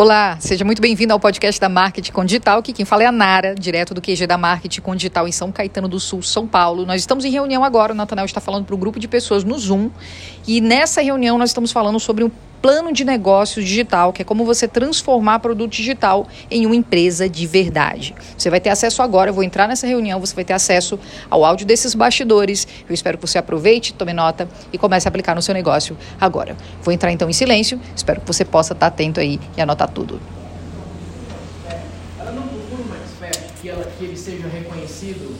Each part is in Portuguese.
Olá, seja muito bem-vindo ao podcast da Marketing com Digital, que quem fala é a Nara, direto do QG da Marketing com Digital em São Caetano do Sul, São Paulo. Nós estamos em reunião agora, o Natanel está falando para o grupo de pessoas no Zoom, e nessa reunião nós estamos falando sobre um plano de negócio digital, que é como você transformar produto digital em uma empresa de verdade. Você vai ter acesso agora, eu vou entrar nessa reunião, você vai ter acesso ao áudio desses bastidores. Eu espero que você aproveite, tome nota e comece a aplicar no seu negócio agora. Vou entrar então em silêncio, espero que você possa estar atento aí e anotar tudo. Ela não procura uma expert que, ela, que ele seja reconhecido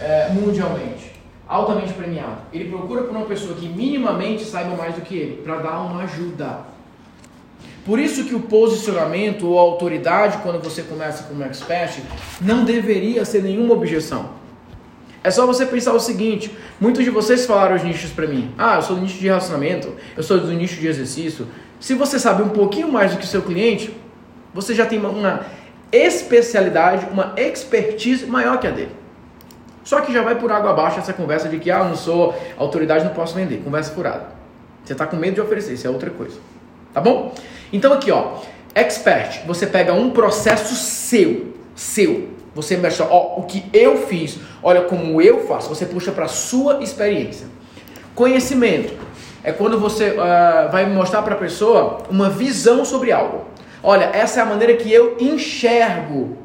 é, mundialmente altamente premiado. Ele procura por uma pessoa que minimamente saiba mais do que ele, para dar uma ajuda. Por isso que o posicionamento ou a autoridade, quando você começa como expert, não deveria ser nenhuma objeção. É só você pensar o seguinte: muitos de vocês falaram os nichos para mim. Ah, eu sou do nicho de relacionamento, eu sou do nicho de exercício. Se você sabe um pouquinho mais do que o seu cliente, você já tem uma especialidade, uma expertise maior que a dele. Só que já vai por água abaixo essa conversa de que ah, não sou autoridade, não posso vender. Conversa furada. Você está com medo de oferecer, isso é outra coisa. Tá bom? Então aqui, ó, expert, você pega um processo seu, seu. Você mexe, ó, o que eu fiz, olha como eu faço. Você puxa para sua experiência. Conhecimento é quando você uh, vai mostrar para a pessoa uma visão sobre algo. Olha, essa é a maneira que eu enxergo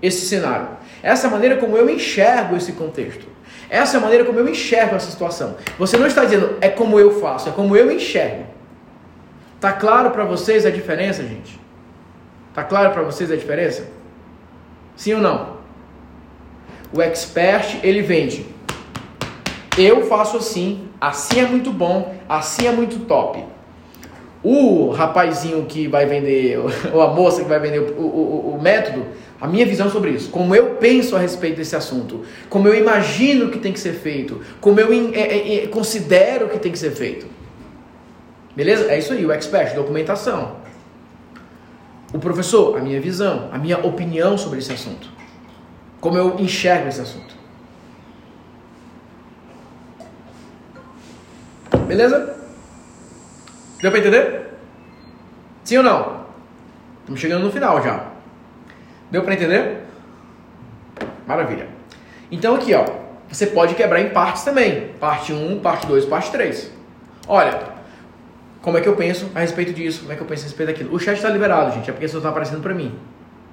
esse cenário. Essa é a maneira como eu enxergo esse contexto. Essa é a maneira como eu enxergo essa situação. Você não está dizendo é como eu faço, é como eu enxergo. Tá claro para vocês a diferença, gente? Tá claro para vocês a diferença? Sim ou não? O expert, ele vende. Eu faço assim, assim é muito bom, assim é muito top. O rapazinho que vai vender, ou a moça que vai vender o, o, o método, a minha visão sobre isso, como eu penso a respeito desse assunto, como eu imagino que tem que ser feito, como eu é, é, é, considero que tem que ser feito. Beleza? É isso aí, o expert, documentação. O professor, a minha visão, a minha opinião sobre esse assunto. Como eu enxergo esse assunto. Beleza? Deu pra entender? Sim ou não? Estamos chegando no final já. Deu para entender? Maravilha. Então aqui, ó, você pode quebrar em partes também. Parte 1, parte 2, parte 3. Olha, como é que eu penso a respeito disso? Como é que eu penso a respeito daquilo? O chat está liberado, gente, é porque só está aparecendo para mim.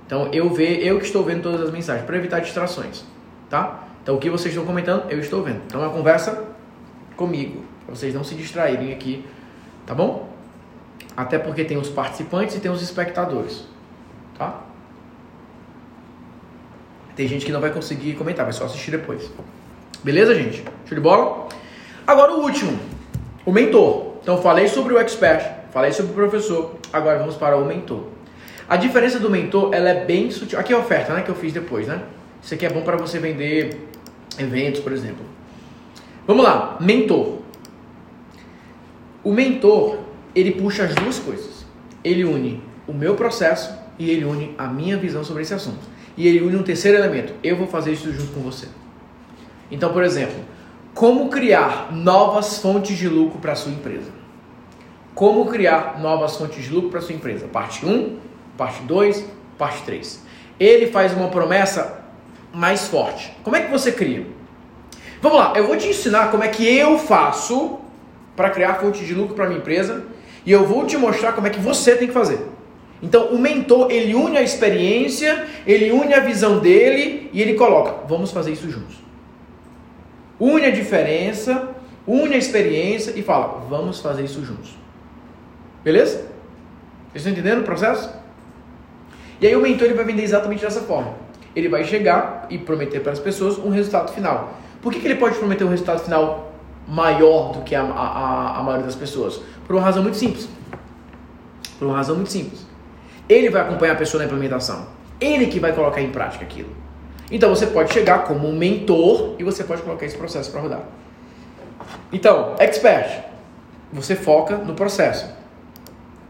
Então eu ve, eu que estou vendo todas as mensagens para evitar distrações, tá? Então o que vocês estão comentando, eu estou vendo. Então é uma conversa comigo, para vocês não se distraírem aqui, tá bom? Até porque tem os participantes e tem os espectadores, tá? Tem gente que não vai conseguir comentar, vai só assistir depois. Beleza, gente? Show de bola? Agora o último, o mentor. Então falei sobre o expert, falei sobre o professor, agora vamos para o mentor. A diferença do mentor, ela é bem sutil. Aqui é a oferta, né, que eu fiz depois, né? Isso aqui é bom para você vender eventos, por exemplo. Vamos lá, mentor. O mentor, ele puxa as duas coisas. Ele une o meu processo e ele une a minha visão sobre esse assunto e ele une um terceiro elemento. Eu vou fazer isso junto com você. Então, por exemplo, como criar novas fontes de lucro para sua empresa? Como criar novas fontes de lucro para sua empresa? Parte 1, parte 2, parte 3. Ele faz uma promessa mais forte. Como é que você cria? Vamos lá, eu vou te ensinar como é que eu faço para criar fonte de lucro para minha empresa e eu vou te mostrar como é que você tem que fazer. Então, o mentor, ele une a experiência, ele une a visão dele e ele coloca: vamos fazer isso juntos. Une a diferença, une a experiência e fala: vamos fazer isso juntos. Beleza? Vocês estão entendendo o processo? E aí o mentor ele vai vender exatamente dessa forma. Ele vai chegar e prometer para as pessoas um resultado final. Por que, que ele pode prometer um resultado final maior do que a, a, a maioria das pessoas? Por uma razão muito simples. Por uma razão muito simples. Ele vai acompanhar a pessoa na implementação. Ele que vai colocar em prática aquilo. Então você pode chegar como um mentor e você pode colocar esse processo para rodar. Então, expert, você foca no processo.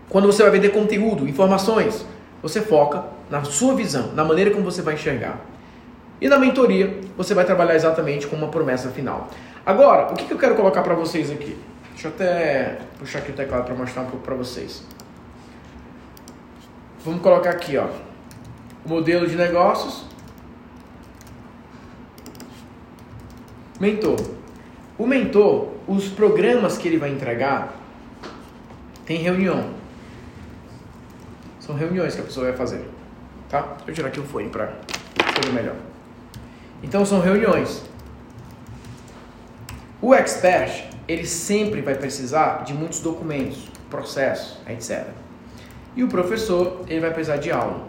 Quando você vai vender conteúdo, informações, você foca na sua visão, na maneira como você vai enxergar. E na mentoria, você vai trabalhar exatamente com uma promessa final. Agora, o que eu quero colocar para vocês aqui? Deixa eu até puxar aqui o teclado para mostrar um pouco para vocês. vamos colocar aqui, ó, o modelo de negócios. Mentor. O mentor, os programas que ele vai entregar, tem reunião. São reuniões que a pessoa vai fazer. Tá? Deixa eu tirar aqui o fone para ser melhor. Então são reuniões. O expert, ele sempre vai precisar de muitos documentos, processos, etc. E o professor, ele vai precisar de aula.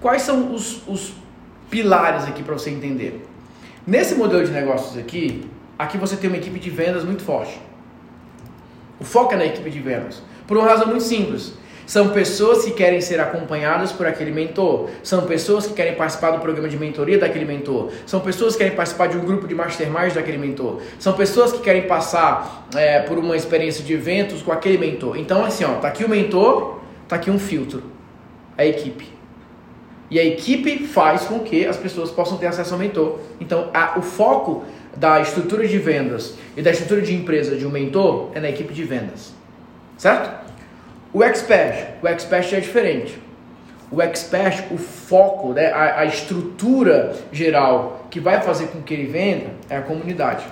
Quais são os, os pilares aqui para você entender? Nesse modelo de negócios aqui, aqui você tem uma equipe de vendas muito forte. O foco é na equipe de vendas. Por uma razão muito simples. São pessoas que querem ser acompanhadas por aquele mentor. São pessoas que querem participar do programa de mentoria daquele mentor. São pessoas que querem participar de um grupo de mastermind daquele mentor. São pessoas que querem passar é, por uma experiência de eventos com aquele mentor. Então, assim, ó, tá aqui o mentor, tá aqui um filtro. A equipe. E a equipe faz com que as pessoas possam ter acesso ao mentor. Então, a, o foco da estrutura de vendas e da estrutura de empresa de um mentor é na equipe de vendas. Certo? O expert, o expert é diferente. O expert, o foco, né, a, a estrutura geral que vai fazer com que ele venda é a comunidade.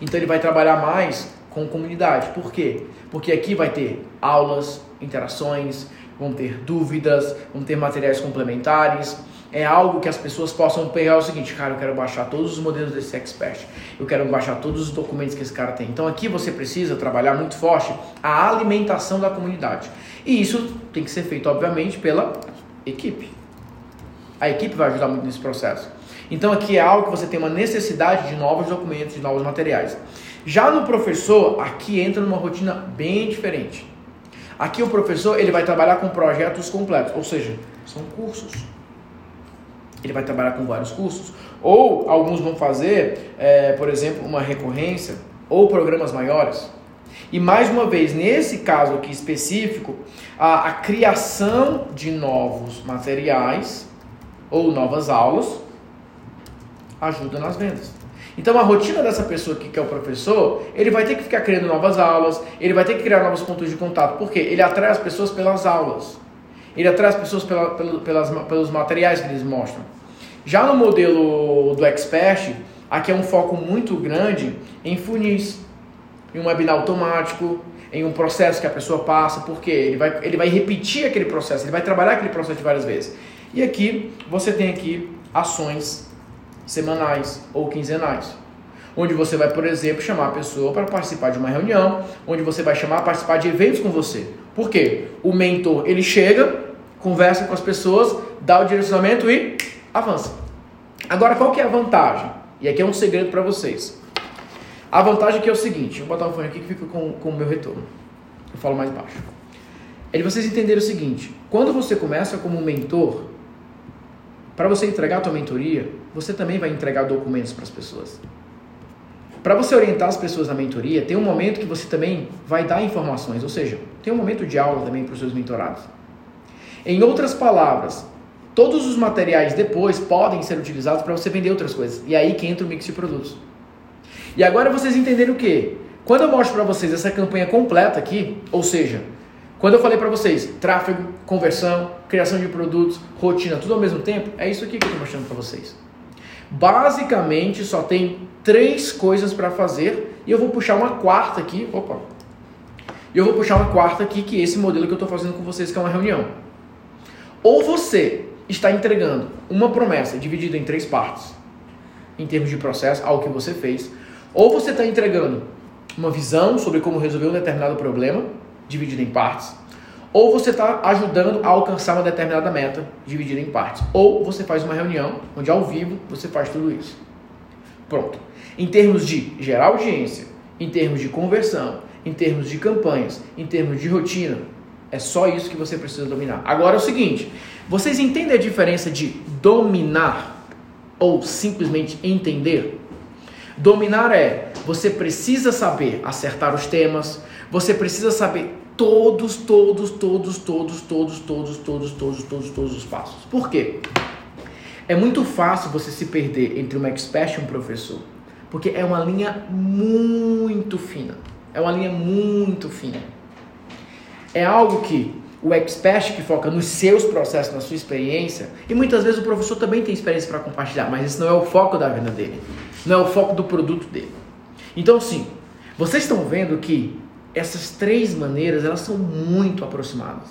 Então ele vai trabalhar mais com comunidade. Por quê? Porque aqui vai ter aulas, interações, vão ter dúvidas, vão ter materiais complementares, é algo que as pessoas possam pegar o seguinte, cara, eu quero baixar todos os modelos desse expert, eu quero baixar todos os documentos que esse cara tem. Então aqui você precisa trabalhar muito forte a alimentação da comunidade. E isso tem que ser feito, obviamente, pela equipe. A equipe vai ajudar muito nesse processo. Então aqui é algo que você tem uma necessidade de novos documentos, de novos materiais. Já no professor, aqui entra numa rotina bem diferente. Aqui o professor ele vai trabalhar com projetos completos, ou seja, são cursos ele vai trabalhar com vários cursos, ou alguns vão fazer, é, por exemplo, uma recorrência ou programas maiores. E mais uma vez, nesse caso aqui específico, a, a criação de novos materiais ou novas aulas ajuda nas vendas. Então a rotina dessa pessoa aqui, que é o professor, ele vai ter que ficar criando novas aulas, ele vai ter que criar novos pontos de contato, porque ele atrai as pessoas pelas aulas. Ele atrai as pessoas pela, pelas, pelos materiais que eles mostram. Já no modelo do Expert, aqui é um foco muito grande em funis, em um webinar automático, em um processo que a pessoa passa, porque ele vai, ele vai repetir aquele processo, ele vai trabalhar aquele processo várias vezes. E aqui você tem aqui ações semanais ou quinzenais, onde você vai, por exemplo, chamar a pessoa para participar de uma reunião, onde você vai chamar para participar de eventos com você. Por quê? O mentor, ele chega, conversa com as pessoas, dá o direcionamento e avança. Agora, qual que é a vantagem? E aqui é um segredo para vocês. A vantagem aqui é o seguinte, vou botar o fone aqui que fica com, com o meu retorno. Eu falo mais baixo. É de vocês entenderem o seguinte, quando você começa como mentor, para você entregar a tua mentoria, você também vai entregar documentos para as pessoas. Para você orientar as pessoas na mentoria, tem um momento que você também vai dar informações, ou seja, tem um momento de aula também para os seus mentorados. Em outras palavras, Todos os materiais depois podem ser utilizados para você vender outras coisas. E aí que entra o mix de produtos. E agora vocês entenderam o quê? Quando eu mostro para vocês essa campanha completa aqui, ou seja, quando eu falei para vocês tráfego, conversão, criação de produtos, rotina, tudo ao mesmo tempo, é isso aqui que eu estou mostrando para vocês. Basicamente só tem três coisas para fazer e eu vou puxar uma quarta aqui. Opa! Eu vou puxar uma quarta aqui, que é esse modelo que eu estou fazendo com vocês, que é uma reunião. Ou você está entregando uma promessa dividida em três partes, em termos de processo, algo que você fez, ou você está entregando uma visão sobre como resolver um determinado problema, dividido em partes, ou você está ajudando a alcançar uma determinada meta, dividida em partes, ou você faz uma reunião onde ao vivo você faz tudo isso. Pronto. Em termos de gerar audiência, em termos de conversão, em termos de campanhas, em termos de rotina, é só isso que você precisa dominar. Agora é o seguinte: vocês entendem a diferença de dominar ou simplesmente entender? Dominar é você precisa saber acertar os temas, você precisa saber todos, todos, todos, todos, todos, todos, todos, todos, todos, todos os passos. Por quê? É muito fácil você se perder entre um expert e um professor, porque é uma linha muito fina. É uma linha muito fina. É algo que o expert que foca nos seus processos, na sua experiência, e muitas vezes o professor também tem experiência para compartilhar, mas esse não é o foco da venda dele, não é o foco do produto dele. Então, sim, vocês estão vendo que essas três maneiras elas são muito aproximadas,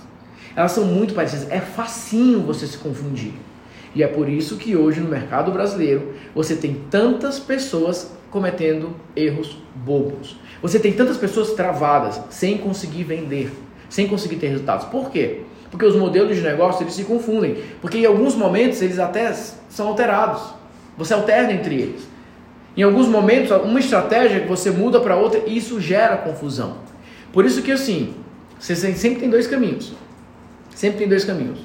elas são muito parecidas, é facinho você se confundir. E é por isso que hoje no mercado brasileiro você tem tantas pessoas cometendo erros bobos. Você tem tantas pessoas travadas sem conseguir vender sem conseguir ter resultados. Por quê? Porque os modelos de negócio eles se confundem. Porque em alguns momentos eles até são alterados. Você alterna entre eles. Em alguns momentos, uma estratégia que você muda para outra, isso gera confusão. Por isso que assim, você sempre tem dois caminhos. Sempre tem dois caminhos.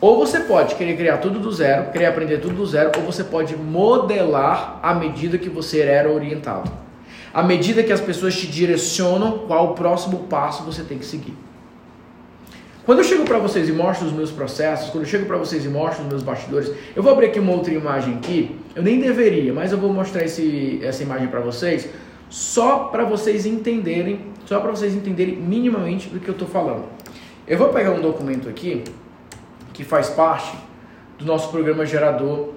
Ou você pode querer criar tudo do zero, querer aprender tudo do zero, ou você pode modelar à medida que você era orientado. À medida que as pessoas te direcionam qual o próximo passo você tem que seguir. Quando eu chego para vocês e mostro os meus processos, quando eu chego para vocês e mostro os meus bastidores, eu vou abrir aqui uma outra imagem aqui. Eu nem deveria, mas eu vou mostrar esse, essa imagem para vocês, só para vocês entenderem, só para vocês entenderem minimamente do que eu estou falando. Eu vou pegar um documento aqui que faz parte do nosso programa gerador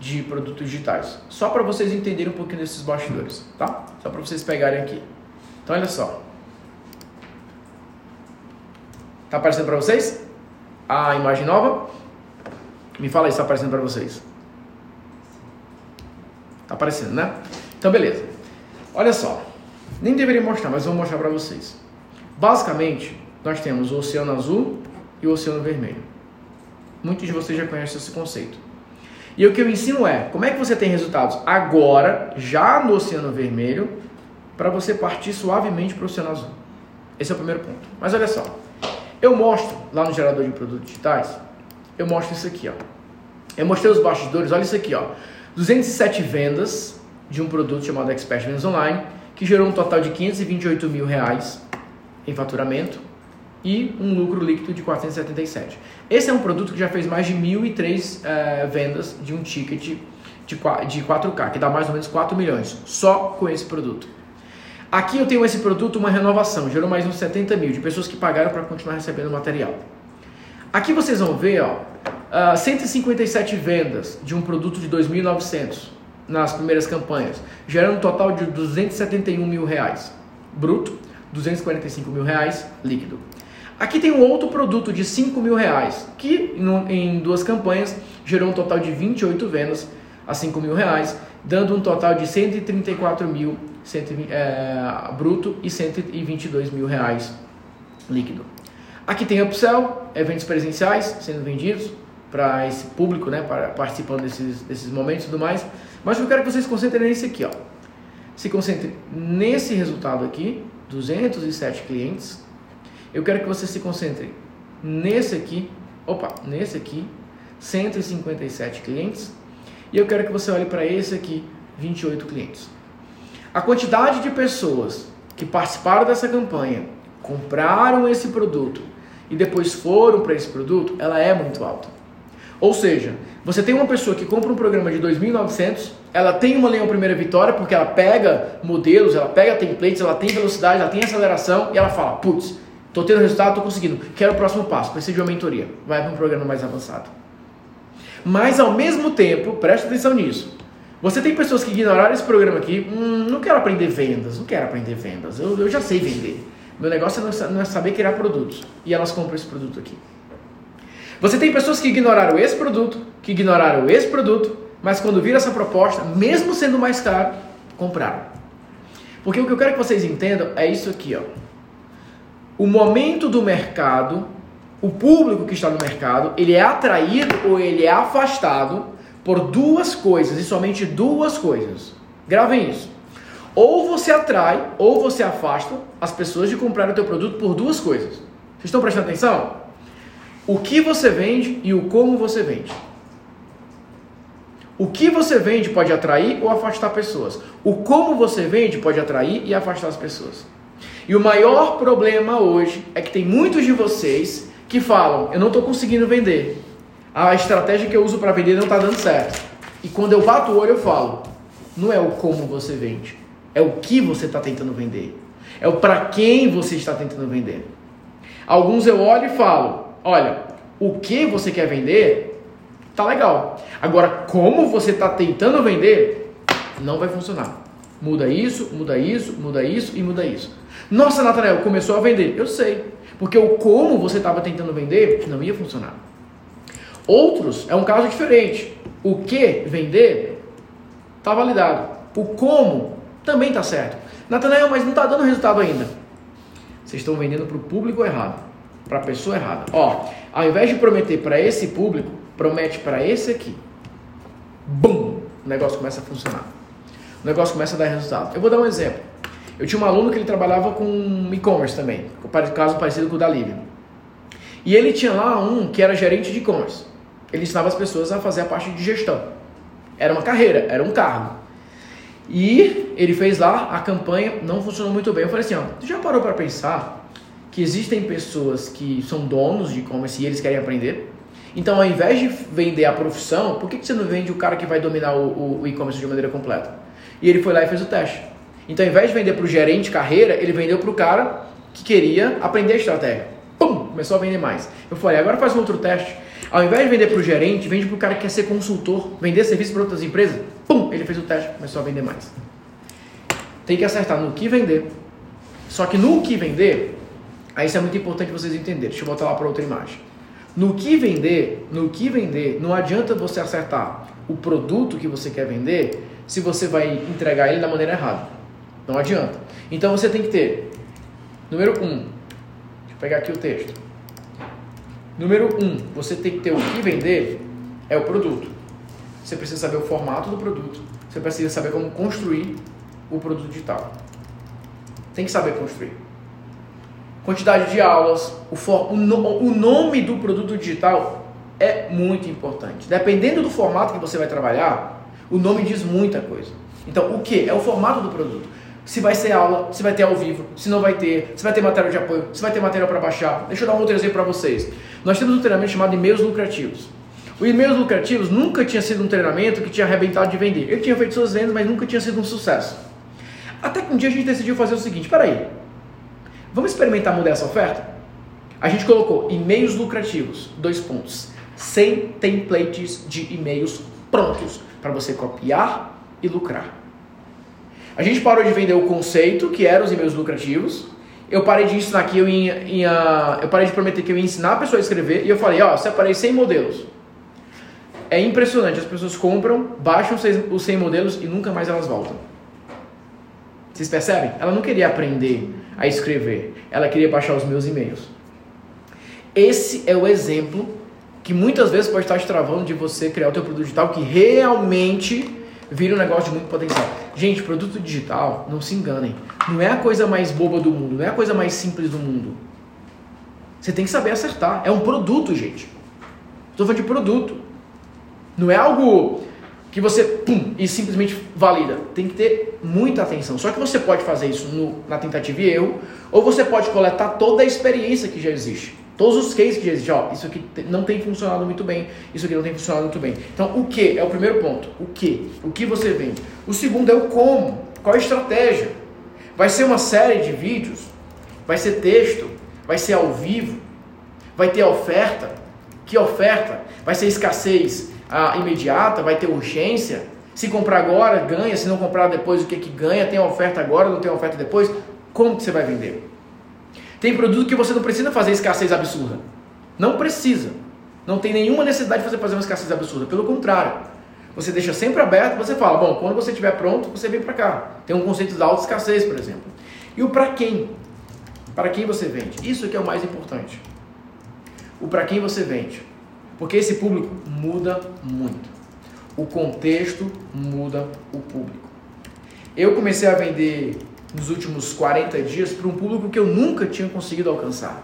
de produtos digitais, só para vocês entenderem um pouquinho desses bastidores, tá? Só para vocês pegarem aqui. Então olha só. Tá aparecendo para vocês? A imagem nova? Me fala aí se tá aparecendo para vocês. Tá aparecendo, né? Então, beleza. Olha só. Nem deveria mostrar, mas vou mostrar para vocês. Basicamente, nós temos o oceano azul e o oceano vermelho. Muitos de vocês já conhecem esse conceito. E o que eu ensino é como é que você tem resultados agora, já no oceano vermelho, para você partir suavemente para o oceano azul. Esse é o primeiro ponto. Mas olha só. Eu mostro lá no gerador de produtos digitais, eu mostro isso aqui, ó. Eu mostrei os bastidores, olha isso aqui, ó. 207 vendas de um produto chamado Expert Vendas Online, que gerou um total de 528 mil reais em faturamento e um lucro líquido de 477. Esse é um produto que já fez mais de 1.003 é, vendas de um ticket de, de 4K, que dá mais ou menos 4 milhões, só com esse produto. Aqui eu tenho esse produto, uma renovação, gerou mais uns 70 mil de pessoas que pagaram para continuar recebendo material. Aqui vocês vão ver, ó, uh, ah, 157 vendas de um produto de 2.900 nas primeiras campanhas, gerando um total de 271 mil reais bruto, 245 mil reais líquido. Aqui tem um outro produto de 5 mil reais, que em duas campanhas gerou um total de 28 vendas a 5 mil reais, dando um total de 134 mil 120, é, bruto e 122 mil reais líquido. Aqui tem upsell, eventos presenciais sendo vendidos para esse público, né, para, participando desses, desses momentos e tudo mais. Mas eu quero que vocês se concentrem nesse aqui, ó. Se concentrem nesse resultado aqui, 207 clientes. Eu quero que vocês se concentrem nesse aqui, opa, nesse aqui, 157 clientes. E eu quero que você olhe para esse aqui, 28 clientes. A quantidade de pessoas que participaram dessa campanha, compraram esse produto e depois foram para esse produto, ela é muito alta. Ou seja, você tem uma pessoa que compra um programa de 2.900, ela tem uma leão primeira vitória porque ela pega modelos, ela pega templates, ela tem velocidade, ela tem aceleração e ela fala, putz, estou tendo resultado, estou conseguindo, quero o próximo passo, precisa de uma mentoria, vai para um programa mais avançado. Mas ao mesmo tempo, preste atenção nisso, você tem pessoas que ignoraram esse programa aqui, hum, não quero aprender vendas, não quero aprender vendas, eu, eu já sei vender. Meu negócio é não é saber criar produtos. E elas compram esse produto aqui. Você tem pessoas que ignoraram esse produto, que ignoraram esse produto, mas quando viram essa proposta, mesmo sendo mais caro, compraram. Porque o que eu quero que vocês entendam é isso aqui, ó. O momento do mercado, o público que está no mercado, ele é atraído ou ele é afastado por duas coisas e somente duas coisas. Gravem isso. Ou você atrai ou você afasta as pessoas de comprar o teu produto por duas coisas. Vocês estão prestando atenção? O que você vende e o como você vende. O que você vende pode atrair ou afastar pessoas. O como você vende pode atrair e afastar as pessoas. E o maior problema hoje é que tem muitos de vocês que falam: eu não estou conseguindo vender a estratégia que eu uso para vender não está dando certo. E quando eu bato o olho, eu falo: não é o como você vende, é o que você está tentando vender, é o para quem você está tentando vender. Alguns eu olho e falo: olha, o que você quer vender tá legal. Agora, como você está tentando vender, não vai funcionar. Muda isso, muda isso, muda isso e muda isso. Nossa, Natanael, começou a vender. Eu sei. Porque o como você estava tentando vender não ia funcionar. Outros é um caso diferente. O que vender está validado. O como também está certo. Natanael, mas não está dando resultado ainda. Vocês estão vendendo para o público errado, para a pessoa errada. Ó, ao invés de prometer para esse público, promete para esse aqui. Bum! O negócio começa a funcionar. O negócio começa a dar resultado. Eu vou dar um exemplo. Eu tinha um aluno que ele trabalhava com e-commerce também, caso parecido com o da Lívia. E ele tinha lá um que era gerente de e-commerce. Ele ensinava as pessoas a fazer a parte de gestão. Era uma carreira, era um cargo. E ele fez lá a campanha, não funcionou muito bem. Eu falei assim, ó, já parou para pensar que existem pessoas que são donos de e-commerce e eles querem aprender? Então, ao invés de vender a profissão, por que, que você não vende o cara que vai dominar o, o e-commerce de maneira completa? E ele foi lá e fez o teste. Então, ao invés de vender para o gerente carreira, ele vendeu para o cara que queria aprender a estratégia. Pum! Começou a vender mais. Eu falei, agora faz um outro teste. Ao invés de vender para o gerente, vende para o cara que quer ser consultor, vender serviço para outras empresas. Pum! Ele fez o teste, começou a vender mais. Tem que acertar no que vender. Só que no que vender, aí isso é muito importante vocês entenderem. Deixa eu voltar lá para outra imagem. No que vender, no que vender, não adianta você acertar o produto que você quer vender se você vai entregar ele da maneira errada. Não adianta. Então você tem que ter, número um, deixa eu pegar aqui o texto. Número um, você tem que ter o que vender é o produto. Você precisa saber o formato do produto. Você precisa saber como construir o produto digital. Tem que saber construir. Quantidade de aulas, o, for, o, no, o nome do produto digital é muito importante. Dependendo do formato que você vai trabalhar, o nome diz muita coisa. Então, o que? É o formato do produto. Se vai ser aula, se vai ter ao vivo, se não vai ter, se vai ter material de apoio, se vai ter material para baixar. Deixa eu dar um outro exemplo para vocês. Nós temos um treinamento chamado e-mails lucrativos. O e-mails lucrativos nunca tinha sido um treinamento que tinha arrebentado de vender. Ele tinha feito suas vendas, mas nunca tinha sido um sucesso. Até que um dia a gente decidiu fazer o seguinte: peraí, vamos experimentar mudar essa oferta? A gente colocou e-mails lucrativos, dois pontos, 100 templates de e-mails prontos para você copiar e lucrar. A gente parou de vender o conceito, que eram os e-mails lucrativos. Eu parei de ensinar que eu ia, ia, eu parei de prometer que eu ia ensinar a pessoa a escrever e eu falei, ó, separei 100 modelos. É impressionante, as pessoas compram, baixam os 100 modelos e nunca mais elas voltam. Vocês percebem? Ela não queria aprender a escrever, ela queria baixar os meus e-mails. Esse é o exemplo que muitas vezes pode estar te travando de você criar o teu produto digital que realmente vira um negócio de muito potencial. Gente, produto digital, não se enganem, não é a coisa mais boba do mundo, não é a coisa mais simples do mundo. Você tem que saber acertar. É um produto, gente. Estou falando de produto. Não é algo que você pum e simplesmente valida. Tem que ter muita atenção. Só que você pode fazer isso no, na tentativa e erro, ou você pode coletar toda a experiência que já existe. Todos os cases que já existem, ó, isso aqui não tem funcionado muito bem, isso aqui não tem funcionado muito bem. Então, o que é o primeiro ponto? O que? O que você vende? O segundo é o como. Qual a estratégia? Vai ser uma série de vídeos? Vai ser texto? Vai ser ao vivo? Vai ter oferta? Que oferta? Vai ser escassez ah, imediata? Vai ter urgência? Se comprar agora, ganha. Se não comprar depois, o que que ganha? Tem oferta agora, não tem oferta depois? Como que você vai vender? Tem produto que você não precisa fazer escassez absurda. Não precisa. Não tem nenhuma necessidade de você fazer uma escassez absurda. Pelo contrário. Você deixa sempre aberto, você fala, bom, quando você estiver pronto, você vem para cá. Tem um conceito da alta escassez, por exemplo. E o para quem? Para quem você vende? Isso que é o mais importante. O para quem você vende. Porque esse público muda muito. O contexto muda o público. Eu comecei a vender nos últimos 40 dias para um público que eu nunca tinha conseguido alcançar,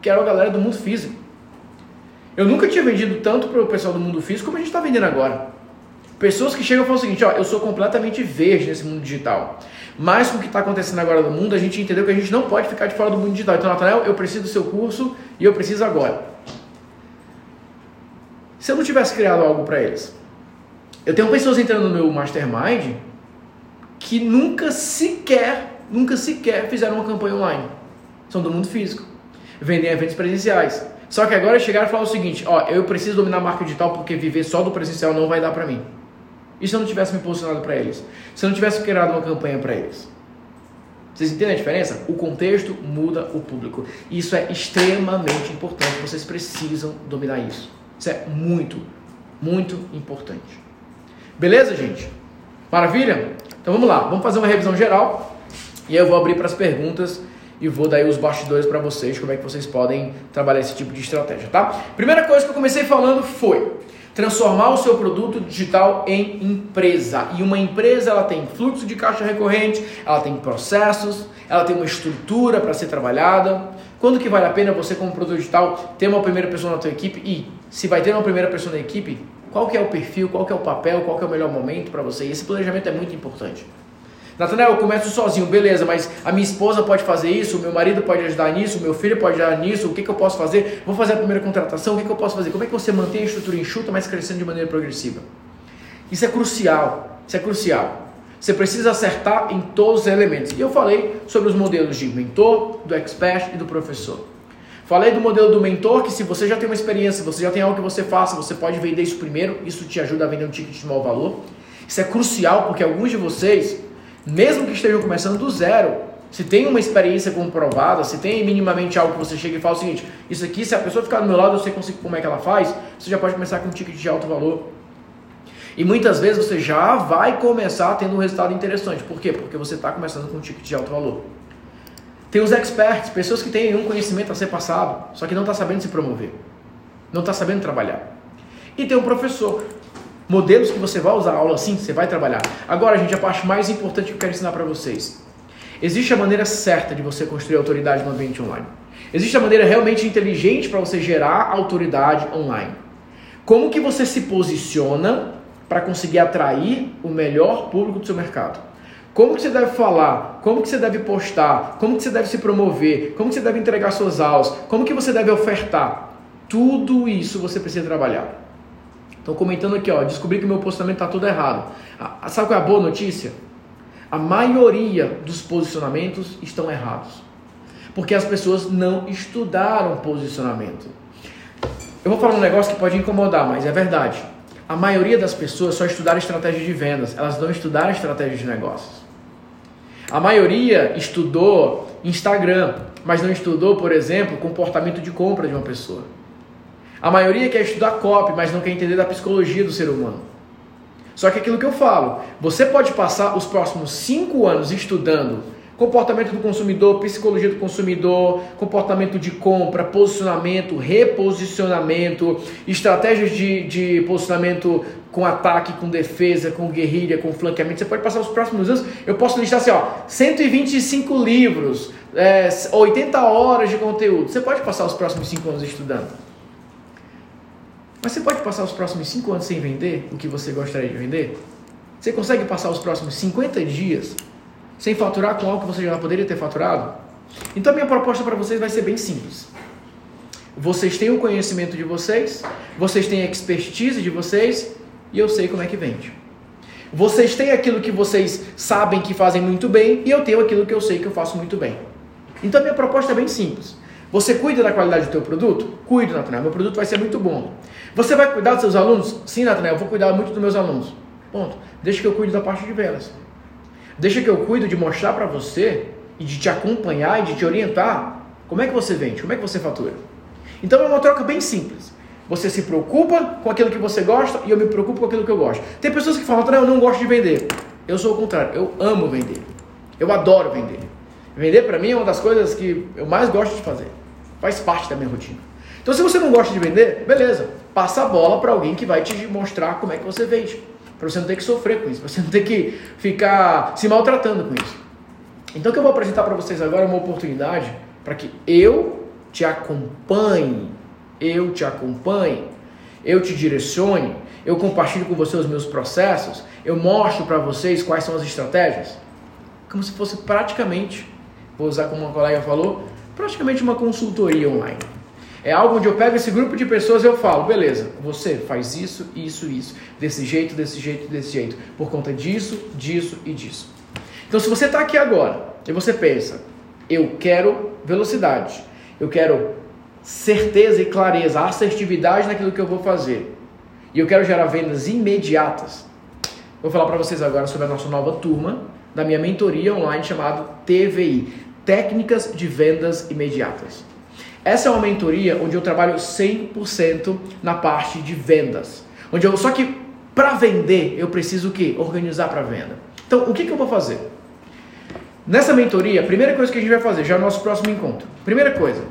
que era a galera do mundo físico. Eu nunca tinha vendido tanto para o pessoal do mundo físico como a gente está vendendo agora. Pessoas que chegam e falam o seguinte: ó, eu sou completamente verde nesse mundo digital. Mas com o que está acontecendo agora no mundo, a gente entendeu que a gente não pode ficar de fora do mundo digital. Então, Nathanael, eu preciso do seu curso e eu preciso agora. Se eu não tivesse criado algo para eles, eu tenho pessoas entrando no meu mastermind que nunca sequer, nunca sequer fizeram uma campanha online. São do mundo físico. vender eventos presenciais. Só que agora chegaram e falaram o seguinte: ó, eu preciso dominar a marca digital porque viver só do presencial não vai dar para mim. E se eu não tivesse me posicionado para eles? Se eu não tivesse criado uma campanha para eles? Vocês entendem a diferença? O contexto muda o público. Isso é extremamente importante. Vocês precisam dominar isso. Isso é muito, muito importante. Beleza, gente? Maravilha? Então vamos lá. Vamos fazer uma revisão geral. E aí eu vou abrir para as perguntas e vou dar os bastidores para vocês, como é que vocês podem trabalhar esse tipo de estratégia, tá? Primeira coisa que eu comecei falando foi transformar o seu produto digital em empresa. E uma empresa ela tem fluxo de caixa recorrente, ela tem processos, ela tem uma estrutura para ser trabalhada. Quando que vale a pena você como produto digital ter uma primeira pessoa na tua equipe e se vai ter uma primeira pessoa na equipe, qual que é o perfil, qual que é o papel, qual que é o melhor momento para você? E esse planejamento é muito importante. Natanael, eu começo sozinho, beleza, mas a minha esposa pode fazer isso, o meu marido pode ajudar nisso, o meu filho pode ajudar nisso, o que, que eu posso fazer? Vou fazer a primeira contratação, o que, que eu posso fazer? Como é que você mantém a estrutura enxuta, mas crescendo de maneira progressiva? Isso é crucial, isso é crucial. Você precisa acertar em todos os elementos. E eu falei sobre os modelos de mentor, do expert e do professor. Falei do modelo do mentor, que se você já tem uma experiência, você já tem algo que você faça, você pode vender isso primeiro, isso te ajuda a vender um ticket de mau valor. Isso é crucial porque alguns de vocês mesmo que estejam começando do zero, se tem uma experiência comprovada, se tem minimamente algo que você chega e fala o seguinte, isso aqui, se a pessoa ficar do meu lado, eu sei como é que ela faz, você já pode começar com um ticket de alto valor. E muitas vezes você já vai começar tendo um resultado interessante. Por quê? Porque você está começando com um ticket de alto valor. Tem os experts, pessoas que têm um conhecimento a ser passado, só que não está sabendo se promover, não está sabendo trabalhar. E tem um professor, modelos que você vai usar a aula assim, você vai trabalhar. Agora, gente, a parte mais importante que eu quero ensinar para vocês. Existe a maneira certa de você construir autoridade no ambiente online. Existe a maneira realmente inteligente para você gerar autoridade online. Como que você se posiciona para conseguir atrair o melhor público do seu mercado? Como que você deve falar? Como que você deve postar? Como que você deve se promover? Como que você deve entregar suas aulas? Como que você deve ofertar? Tudo isso você precisa trabalhar. Estão comentando aqui, ó, descobri que meu posicionamento está tudo errado. Ah, sabe qual é a boa notícia? A maioria dos posicionamentos estão errados. Porque as pessoas não estudaram posicionamento. Eu vou falar um negócio que pode incomodar, mas é verdade. A maioria das pessoas só estudaram estratégia de vendas, elas não estudaram estratégia de negócios. A maioria estudou Instagram, mas não estudou, por exemplo, comportamento de compra de uma pessoa. A maioria quer estudar copy, mas não quer entender da psicologia do ser humano. Só que aquilo que eu falo, você pode passar os próximos cinco anos estudando comportamento do consumidor, psicologia do consumidor, comportamento de compra, posicionamento, reposicionamento, estratégias de, de posicionamento com ataque, com defesa, com guerrilha, com flanqueamento. Você pode passar os próximos anos. Eu posso listar assim, ó, 125 livros, é, 80 horas de conteúdo. Você pode passar os próximos cinco anos estudando. Mas você pode passar os próximos 5 anos sem vender o que você gostaria de vender? Você consegue passar os próximos 50 dias sem faturar com algo que você já poderia ter faturado? Então minha proposta para vocês vai ser bem simples. Vocês têm o conhecimento de vocês, vocês têm a expertise de vocês e eu sei como é que vende. Vocês têm aquilo que vocês sabem que fazem muito bem e eu tenho aquilo que eu sei que eu faço muito bem. Então minha proposta é bem simples. Você cuida da qualidade do teu produto? Cuido, Natanael. Meu produto vai ser muito bom. Você vai cuidar dos seus alunos? Sim, Natanael, eu vou cuidar muito dos meus alunos. Ponto. Deixa que eu cuide da parte de vendas. Deixa que eu cuido de mostrar para você e de te acompanhar e de te orientar como é que você vende, como é que você fatura. Então é uma troca bem simples. Você se preocupa com aquilo que você gosta e eu me preocupo com aquilo que eu gosto. Tem pessoas que falam, Natanael, eu não gosto de vender. Eu sou o contrário, eu amo vender. Eu adoro vender. Vender para mim é uma das coisas que eu mais gosto de fazer. Faz parte da minha rotina. Então, se você não gosta de vender, beleza. Passa a bola para alguém que vai te mostrar como é que você vende. Para você não ter que sofrer com isso, você não ter que ficar se maltratando com isso. Então, o que eu vou apresentar para vocês agora é uma oportunidade para que eu te acompanhe, eu te acompanhe, eu te direcione, eu compartilhe com você os meus processos, eu mostro para vocês quais são as estratégias, como se fosse praticamente vou usar como uma colega falou, praticamente uma consultoria online. É algo onde eu pego esse grupo de pessoas e eu falo, beleza, você faz isso, isso, isso, desse jeito, desse jeito, desse jeito, por conta disso, disso e disso. Então, se você está aqui agora e você pensa, eu quero velocidade, Eu quero certeza e clareza, assertividade naquilo que eu vou fazer. E eu quero gerar vendas imediatas. Vou falar para vocês agora sobre a nossa nova turma da minha mentoria online chamada TVI, Técnicas de Vendas Imediatas. Essa é uma mentoria onde eu trabalho 100% na parte de vendas. Onde eu, só que para vender eu preciso o quê? Organizar para venda. Então, o que, que eu vou fazer? Nessa mentoria, a primeira coisa que a gente vai fazer, já é o nosso próximo encontro. Primeira coisa,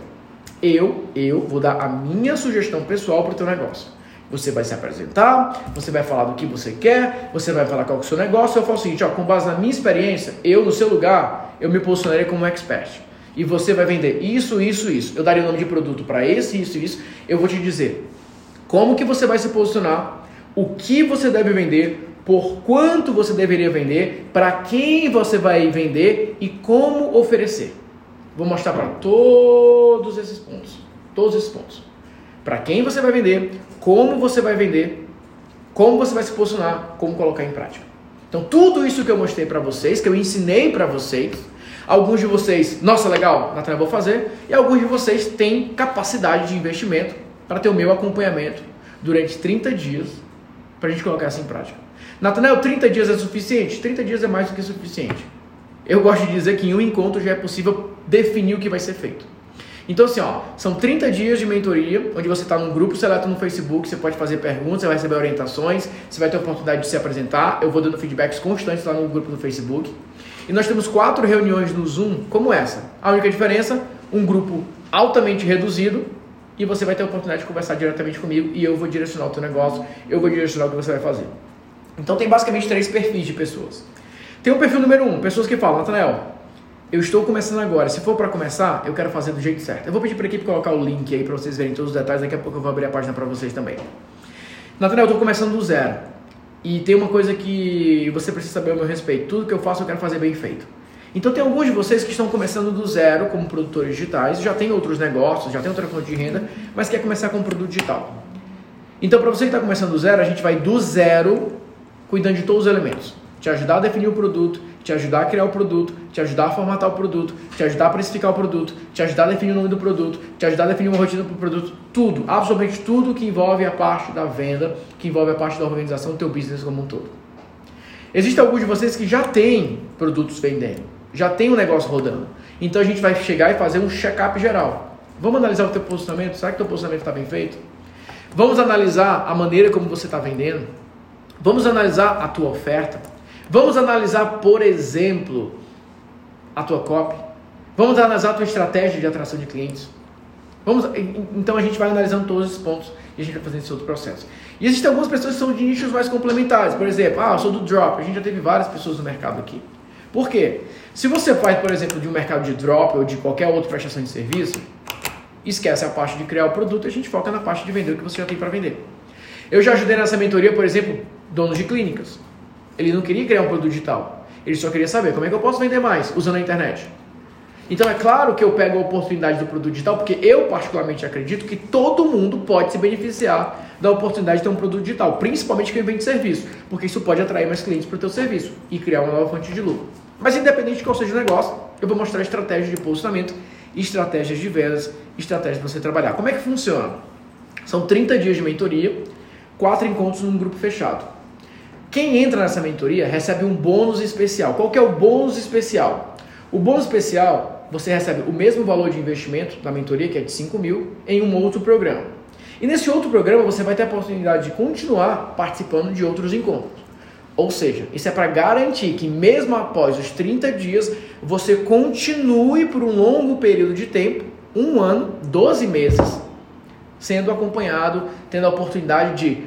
eu, eu vou dar a minha sugestão pessoal para o teu negócio. Você vai se apresentar, você vai falar do que você quer, você vai falar qual é o seu negócio. Eu falo o seguinte, ó, com base na minha experiência, eu no seu lugar, eu me posicionarei como um expert. E você vai vender isso, isso, isso. Eu daria o nome de produto para esse, isso, isso. Eu vou te dizer como que você vai se posicionar, o que você deve vender, por quanto você deveria vender, para quem você vai vender e como oferecer. Vou mostrar para todos esses pontos, todos esses pontos. Para quem você vai vender, como você vai vender, como você vai se posicionar, como colocar em prática. Então, tudo isso que eu mostrei para vocês, que eu ensinei para vocês, alguns de vocês, nossa, legal, Natália, vou fazer, e alguns de vocês têm capacidade de investimento para ter o meu acompanhamento durante 30 dias para a gente colocar isso em prática. Natanael, 30 dias é suficiente? 30 dias é mais do que suficiente. Eu gosto de dizer que em um encontro já é possível definir o que vai ser feito. Então, assim, ó, são 30 dias de mentoria, onde você está num grupo seleto no Facebook, você pode fazer perguntas, você vai receber orientações, você vai ter a oportunidade de se apresentar. Eu vou dando feedbacks constantes lá no grupo do Facebook. E nós temos quatro reuniões no Zoom, como essa. A única diferença, um grupo altamente reduzido, e você vai ter a oportunidade de conversar diretamente comigo e eu vou direcionar o teu negócio, eu vou direcionar o que você vai fazer. Então tem basicamente três perfis de pessoas. Tem o perfil número um, pessoas que falam, Natanael, eu estou começando agora. Se for para começar, eu quero fazer do jeito certo. Eu vou pedir para a equipe colocar o link aí para vocês verem todos os detalhes. Daqui a pouco eu vou abrir a página para vocês também. Natanael, eu estou começando do zero. E tem uma coisa que você precisa saber ao meu respeito. Tudo que eu faço eu quero fazer bem feito. Então tem alguns de vocês que estão começando do zero como produtores digitais, já tem outros negócios, já tem outra fonte de renda, mas quer começar com um produto digital. Então para você que está começando do zero, a gente vai do zero cuidando de todos os elementos. Te ajudar a definir o produto, te ajudar a criar o produto, te ajudar a formatar o produto, te ajudar a precificar o produto, te ajudar a definir o nome do produto, te ajudar a definir uma rotina para o produto, tudo, absolutamente tudo que envolve a parte da venda, que envolve a parte da organização do teu business como um todo. Existem alguns de vocês que já têm produtos vendendo já tem um negócio rodando. Então a gente vai chegar e fazer um check-up geral. Vamos analisar o teu posicionamento? Será que o teu posicionamento está bem feito? Vamos analisar a maneira como você está vendendo? Vamos analisar a tua oferta? Vamos analisar, por exemplo, a tua copy? Vamos analisar a tua estratégia de atração de clientes? Vamos, então a gente vai analisando todos esses pontos e a gente vai fazendo esse outro processo. E existem algumas pessoas que são de nichos mais complementares. Por exemplo, ah, eu sou do drop. A gente já teve várias pessoas no mercado aqui. Por quê? Se você faz, por exemplo, de um mercado de drop ou de qualquer outra prestação de serviço, esquece a parte de criar o produto e a gente foca na parte de vender o que você já tem para vender. Eu já ajudei nessa mentoria, por exemplo, donos de clínicas. Ele não queria criar um produto digital. Ele só queria saber como é que eu posso vender mais usando a internet. Então é claro que eu pego a oportunidade do produto digital, porque eu particularmente acredito que todo mundo pode se beneficiar da oportunidade de ter um produto digital, principalmente quem vende serviço, porque isso pode atrair mais clientes para o teu serviço e criar uma nova fonte de lucro. Mas independente de qual seja o negócio, eu vou mostrar estratégias de posicionamento, estratégias de vendas, estratégias para você trabalhar. Como é que funciona? São 30 dias de mentoria, quatro encontros num grupo fechado. Quem entra nessa mentoria recebe um bônus especial. Qual que é o bônus especial? O bônus especial, você recebe o mesmo valor de investimento da mentoria, que é de 5 mil, em um outro programa. E nesse outro programa você vai ter a oportunidade de continuar participando de outros encontros. Ou seja, isso é para garantir que mesmo após os 30 dias, você continue por um longo período de tempo, um ano, 12 meses, sendo acompanhado, tendo a oportunidade de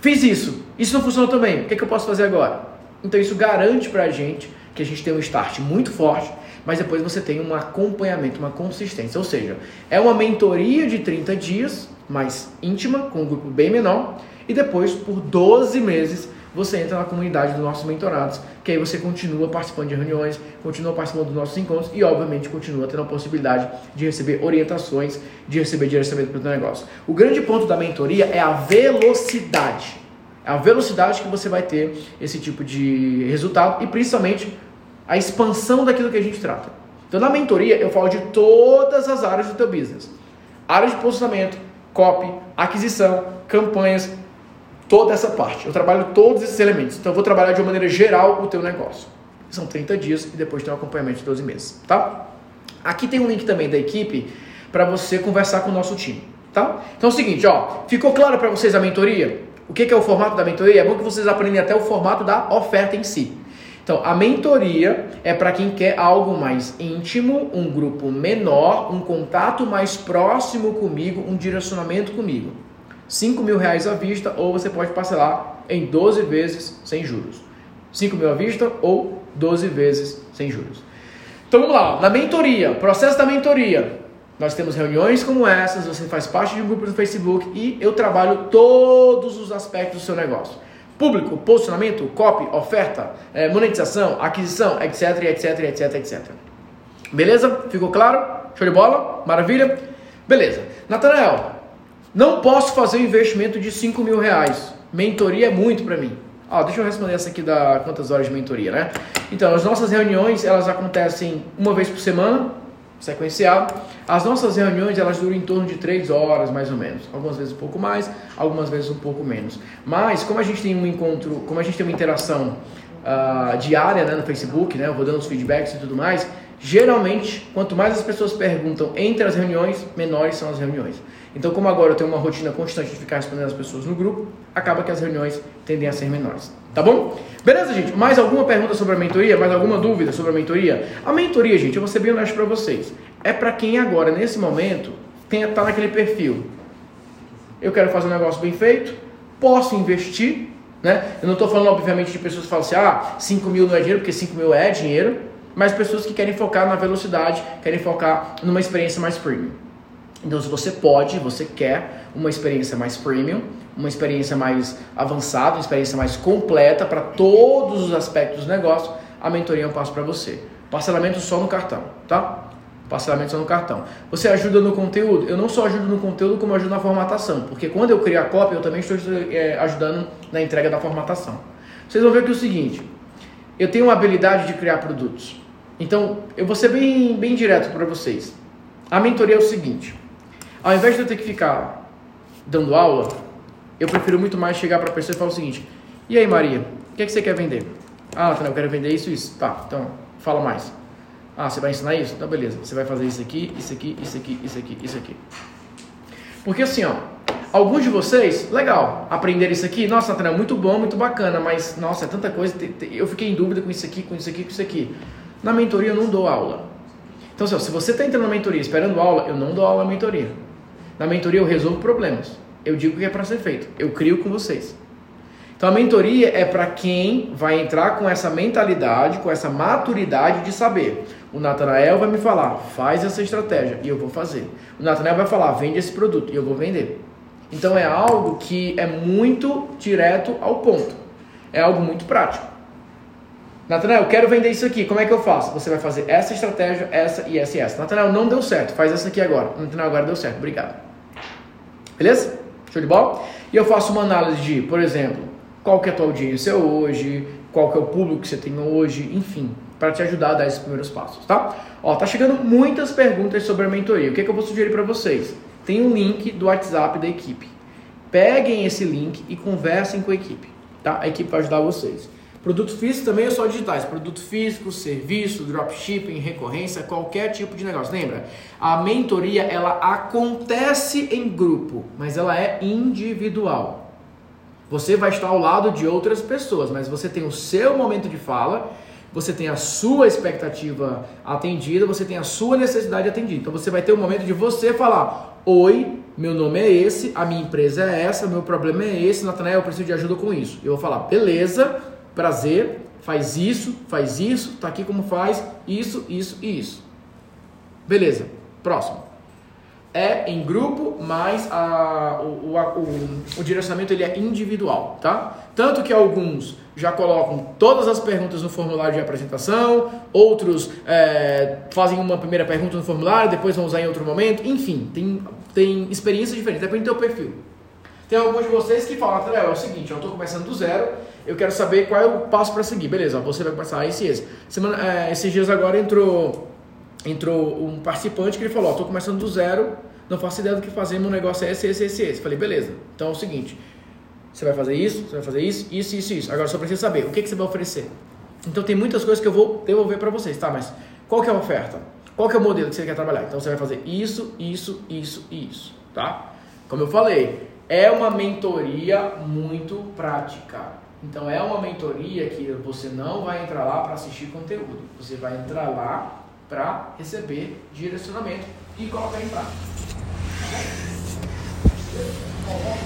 fiz isso, isso não funcionou também, o que, é que eu posso fazer agora? Então isso garante para a gente que a gente tem um start muito forte, mas depois você tem um acompanhamento, uma consistência. Ou seja, é uma mentoria de 30 dias, mais íntima, com um grupo bem menor, e depois por 12 meses você entra na comunidade dos nossos mentorados, que aí você continua participando de reuniões, continua participando dos nossos encontros e, obviamente, continua tendo a possibilidade de receber orientações, de receber direcionamento para o seu negócio. O grande ponto da mentoria é a velocidade. É a velocidade que você vai ter esse tipo de resultado e, principalmente, a expansão daquilo que a gente trata. Então, na mentoria, eu falo de todas as áreas do teu business. Área de posicionamento, copy, aquisição, campanhas, toda essa parte. Eu trabalho todos esses elementos. Então, eu vou trabalhar de uma maneira geral o teu negócio. São 30 dias e depois tem um acompanhamento de 12 meses, tá? Aqui tem um link também da equipe para você conversar com o nosso time, tá? Então é o seguinte, ó, ficou claro para vocês a mentoria? O que é o formato da mentoria? É bom que vocês aprendem até o formato da oferta em si. Então, a mentoria é para quem quer algo mais íntimo, um grupo menor, um contato mais próximo comigo, um direcionamento comigo. 5 mil reais à vista ou você pode parcelar em 12 vezes sem juros. 5 mil à vista ou 12 vezes sem juros. Então vamos lá, na mentoria, processo da mentoria. Nós temos reuniões como essas, você faz parte de um grupo no Facebook e eu trabalho todos os aspectos do seu negócio. Público, posicionamento, copy, oferta, é, monetização, aquisição, etc, etc, etc, etc. Beleza? Ficou claro? Show de bola? Maravilha? Beleza. Natanael, não posso fazer um investimento de 5 mil reais. Mentoria é muito para mim. Ah, deixa eu responder essa aqui da quantas horas de mentoria, né? Então, as nossas reuniões, elas acontecem uma vez por semana, sequenciado. As nossas reuniões elas duram em torno de 3 horas, mais ou menos. Algumas vezes um pouco mais, algumas vezes um pouco menos. Mas como a gente tem um encontro, como a gente tem uma interação uh, diária né, no Facebook, né, eu vou dando os feedbacks e tudo mais, geralmente, quanto mais as pessoas perguntam entre as reuniões, menores são as reuniões. Então, como agora eu tenho uma rotina constante de ficar respondendo as pessoas no grupo, acaba que as reuniões tendem a ser menores. Tá bom? Beleza, gente? Mais alguma pergunta sobre a mentoria? Mais alguma dúvida sobre a mentoria? A mentoria, gente, eu vou ser bem honesto para vocês. É para quem agora, nesse momento, tem, tá naquele perfil. Eu quero fazer um negócio bem feito, posso investir, né? Eu não estou falando, obviamente, de pessoas que falam assim, ah, 5 mil não é dinheiro, porque 5 mil é dinheiro, mas pessoas que querem focar na velocidade, querem focar numa experiência mais premium. Então, se você pode, você quer uma experiência mais premium, uma experiência mais avançada, uma experiência mais completa para todos os aspectos do negócio, a mentoria é um passo para você. Parcelamento só no cartão, tá? Parcelamento só no cartão. Você ajuda no conteúdo? Eu não só ajudo no conteúdo, como ajudo na formatação. Porque quando eu crio a cópia, eu também estou é, ajudando na entrega da formatação. Vocês vão ver que é o seguinte: eu tenho uma habilidade de criar produtos. Então, eu vou ser bem, bem direto para vocês. A mentoria é o seguinte: ao invés de eu ter que ficar dando aula, eu prefiro muito mais chegar para a pessoa e falar o seguinte: E aí, Maria, o que, é que você quer vender? Ah, Natanael, eu quero vender isso e isso. Tá, então fala mais. Ah, você vai ensinar isso? Tá, beleza. Você vai fazer isso aqui, isso aqui, isso aqui, isso aqui, isso aqui. Porque assim, ó, alguns de vocês, legal, aprender isso aqui, nossa, Natanael, muito bom, muito bacana, mas nossa, é tanta coisa, eu fiquei em dúvida com isso aqui, com isso aqui, com isso aqui. Na mentoria eu não dou aula. Então, assim, se você está entrando na mentoria esperando aula, eu não dou aula na mentoria. Na mentoria eu resolvo problemas. Eu digo o que é para ser feito. Eu crio com vocês. Então a mentoria é para quem vai entrar com essa mentalidade, com essa maturidade de saber. O Natanael vai me falar, faz essa estratégia e eu vou fazer. O Natanael vai falar, vende esse produto e eu vou vender. Então é algo que é muito direto ao ponto. É algo muito prático. Natanael, eu quero vender isso aqui, como é que eu faço? Você vai fazer essa estratégia, essa e essa e essa. Natanael, não deu certo, faz essa aqui agora. Natanael, agora deu certo, obrigado. Beleza? Show de bola? E eu faço uma análise de, por exemplo, qual que é a tua audiência hoje, qual que é o público que você tem hoje, enfim, para te ajudar a dar esses primeiros passos, tá? Ó, tá chegando muitas perguntas sobre a mentoria. O que, é que eu vou sugerir para vocês? Tem um link do WhatsApp da equipe. Peguem esse link e conversem com a equipe, tá? A equipe vai ajudar vocês. Produto físico também é só digitais. Produto físico, serviço, dropshipping, recorrência, qualquer tipo de negócio. Lembra? A mentoria ela acontece em grupo, mas ela é individual. Você vai estar ao lado de outras pessoas, mas você tem o seu momento de fala, você tem a sua expectativa atendida, você tem a sua necessidade atendida. Então você vai ter o momento de você falar: Oi, meu nome é esse, a minha empresa é essa, meu problema é esse, Natanael, eu preciso de ajuda com isso. Eu vou falar: Beleza prazer, faz isso, faz isso, tá aqui como faz, isso, isso e isso. Beleza, próximo. É em grupo, mas a, o, o, o, direcionamento ele é individual, tá? Tanto que alguns já colocam todas as perguntas no formulário de apresentação, outros é, fazem uma primeira pergunta no formulário, depois vão usar em outro momento, enfim, tem, tem experiências diferentes, depende do teu perfil. Tem alguns de vocês que falam, é o seguinte, eu estou começando do zero, eu quero saber qual é o passo para seguir. Beleza, você vai começar esse e esse. Semana, é, esses dias agora entrou entrou um participante que ele falou, tô começando do zero, não faço ideia do que fazer, meu negócio é esse, esse, esse, esse. Falei, beleza. Então é o seguinte, você vai fazer isso, você vai fazer isso, isso, isso, isso. Agora só precisa saber o que, que você vai oferecer. Então tem muitas coisas que eu vou devolver para vocês, tá? Mas qual que é a oferta? Qual que é o modelo que você quer trabalhar? Então você vai fazer isso, isso, isso e isso, tá? Como eu falei, é uma mentoria muito prática. Então é uma mentoria que você não vai entrar lá para assistir conteúdo. Você vai entrar lá para receber direcionamento e colocar em prática.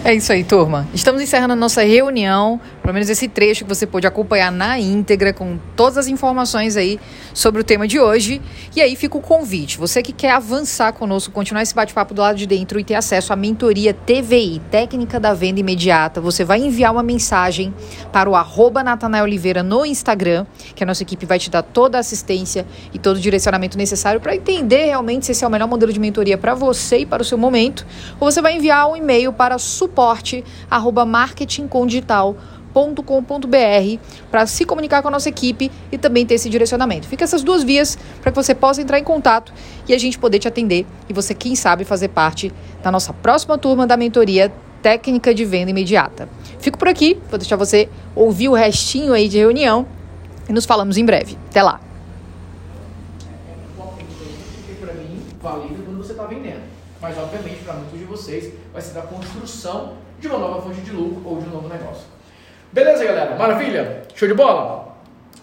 É isso aí, turma. Estamos encerrando a nossa reunião, pelo menos esse trecho que você pôde acompanhar na íntegra, com todas as informações aí sobre o tema de hoje. E aí fica o convite. Você que quer avançar conosco, continuar esse bate-papo do lado de dentro e ter acesso à mentoria TVI, Técnica da Venda Imediata, você vai enviar uma mensagem para o arroba Natanael Oliveira no Instagram, que a nossa equipe vai te dar toda a assistência e todo o direcionamento necessário para entender realmente se esse é o melhor modelo de mentoria para você e para o seu momento. Ou você vai enviar um e-mail para suporte arroba marketingcondigital.com.br para se comunicar com a nossa equipe e também ter esse direcionamento. Fica essas duas vias para que você possa entrar em contato e a gente poder te atender e você, quem sabe, fazer parte da nossa próxima turma da mentoria técnica de venda imediata. Fico por aqui, vou deixar você ouvir o restinho aí de reunião e nos falamos em breve. Até lá. Para mim, valida quando você está vendendo. Mas, obviamente, para muitos de vocês, vai ser da construção de uma nova fonte de lucro ou de um novo negócio. Beleza, galera? Maravilha? Show de bola?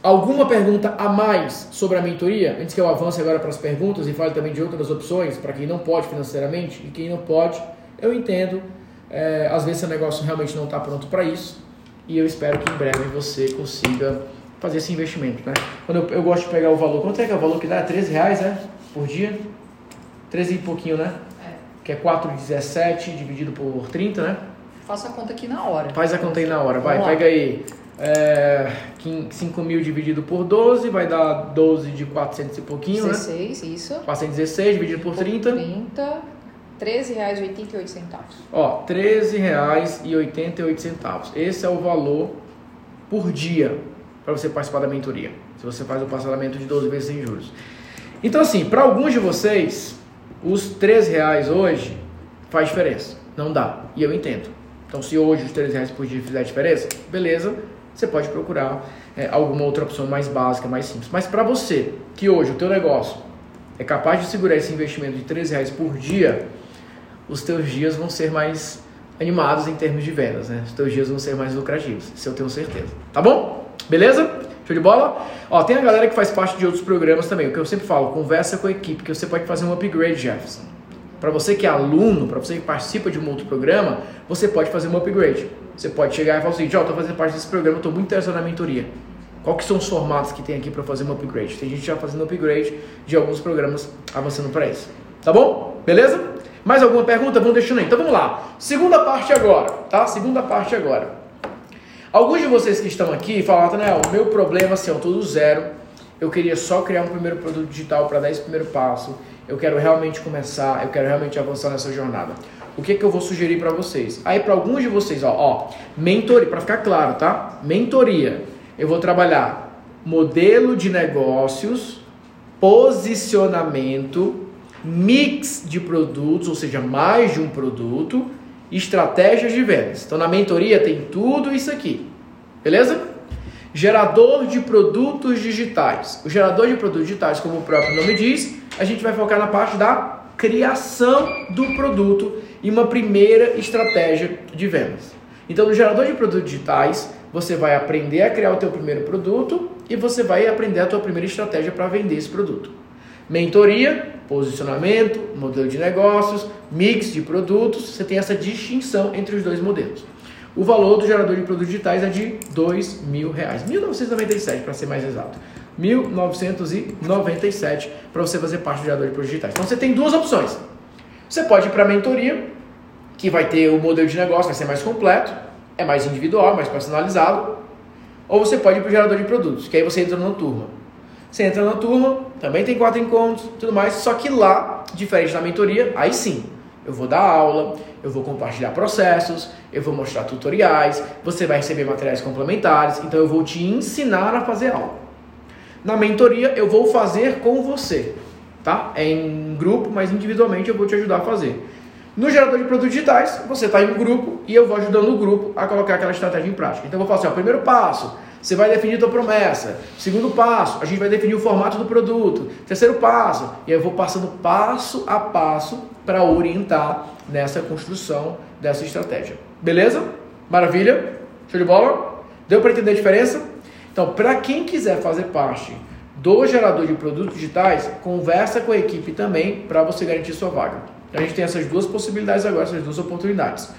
Alguma pergunta a mais sobre a mentoria? Antes que eu avance agora para as perguntas e fale também de outras opções para quem não pode financeiramente e quem não pode, eu entendo. É, às vezes seu negócio realmente não está pronto para isso e eu espero que em breve você consiga fazer esse investimento, né? Quando eu, eu, gosto de pegar o valor, quanto é que é o valor que dá? 13 reais, né? Por dia? 13 e pouquinho, né? Que é 4,17 dividido por 30, né? Faça a conta aqui na hora. Faz a conta aí na hora, vai, pega aí. É, 5 mil dividido por 12 vai dar 12 de 400 e pouquinho, 16, né? 16, isso. 416 dividido por, por 30. 30, R$ 13,88. Ó, R$ 13,88. Esse é o valor por dia para você participar da mentoria. Se você faz o parcelamento de 12 vezes sem juros. Então, assim, para alguns de vocês, os 13 reais hoje faz diferença. Não dá. E eu entendo. Então, se hoje os 13 reais por dia fizer diferença, beleza, você pode procurar é, alguma outra opção mais básica, mais simples. Mas para você, que hoje o teu negócio é capaz de segurar esse investimento de 13 reais por dia, os teus dias vão ser mais animados em termos de vendas, né? Os teus dias vão ser mais lucrativos, isso eu tenho certeza. Tá bom? Beleza? Show de bola? Ó, tem a galera que faz parte de outros programas também. O que eu sempre falo, conversa com a equipe, que você pode fazer um upgrade, Jefferson. Para você que é aluno, para você que participa de um outro programa, você pode fazer um upgrade. Você pode chegar e falar assim, ó, estou fazendo parte desse programa, estou muito interessado na mentoria. Qual que são os formatos que tem aqui para fazer um upgrade? Tem gente já fazendo upgrade de alguns programas avançando para isso. Tá bom? Beleza? Mais alguma pergunta? Vamos deixando aí. Então vamos lá. Segunda parte agora, tá? Segunda parte agora. Alguns de vocês que estão aqui falam, Nathanael, o meu problema assim, eu estou do zero, eu queria só criar um primeiro produto digital para dar esse primeiro passo, eu quero realmente começar, eu quero realmente avançar nessa jornada. O que, que eu vou sugerir para vocês? Aí para alguns de vocês, ó, ó mentoria, para ficar claro, tá? Mentoria. Eu vou trabalhar modelo de negócios, posicionamento, mix de produtos, ou seja, mais de um produto, estratégias de vendas. Então na mentoria tem tudo isso aqui. Beleza? Gerador de produtos digitais. O gerador de produtos digitais, como o próprio nome diz, a gente vai focar na parte da criação do produto e uma primeira estratégia de vendas. Então, no gerador de produtos digitais, você vai aprender a criar o teu primeiro produto e você vai aprender a tua primeira estratégia para vender esse produto. Mentoria, posicionamento, modelo de negócios, mix de produtos, você tem essa distinção entre os dois modelos. O valor do gerador de produtos digitais é de dois mil reais, 1.997 para ser mais exato. 1.997 para você fazer parte do gerador de produtos digitais. Então você tem duas opções. Você pode ir para a mentoria, que vai ter o modelo de negócio, vai ser mais completo, é mais individual, mais personalizado. Ou você pode ir para o gerador de produtos, que aí você entra numa turma. Você entra na turma, também tem quatro encontros, tudo mais, só que lá, diferente da mentoria, aí sim, eu vou dar aula, eu vou compartilhar processos, eu vou mostrar tutoriais, você vai receber materiais complementares, então eu vou te ensinar a fazer aula. Na mentoria, eu vou fazer com você. tá? É em grupo, mas individualmente eu vou te ajudar a fazer. No gerador de produtos digitais, você está em um grupo e eu vou ajudando o grupo a colocar aquela estratégia em prática. Então eu vou falar assim, ó, primeiro passo, você vai definir a tua promessa. Segundo passo, a gente vai definir o formato do produto. Terceiro passo, e eu vou passando passo a passo para orientar nessa construção dessa estratégia. Beleza? Maravilha? Show de bola? Deu para entender a diferença? Então, para quem quiser fazer parte do gerador de produtos digitais, conversa com a equipe também para você garantir sua vaga. A gente tem essas duas possibilidades agora, essas duas oportunidades.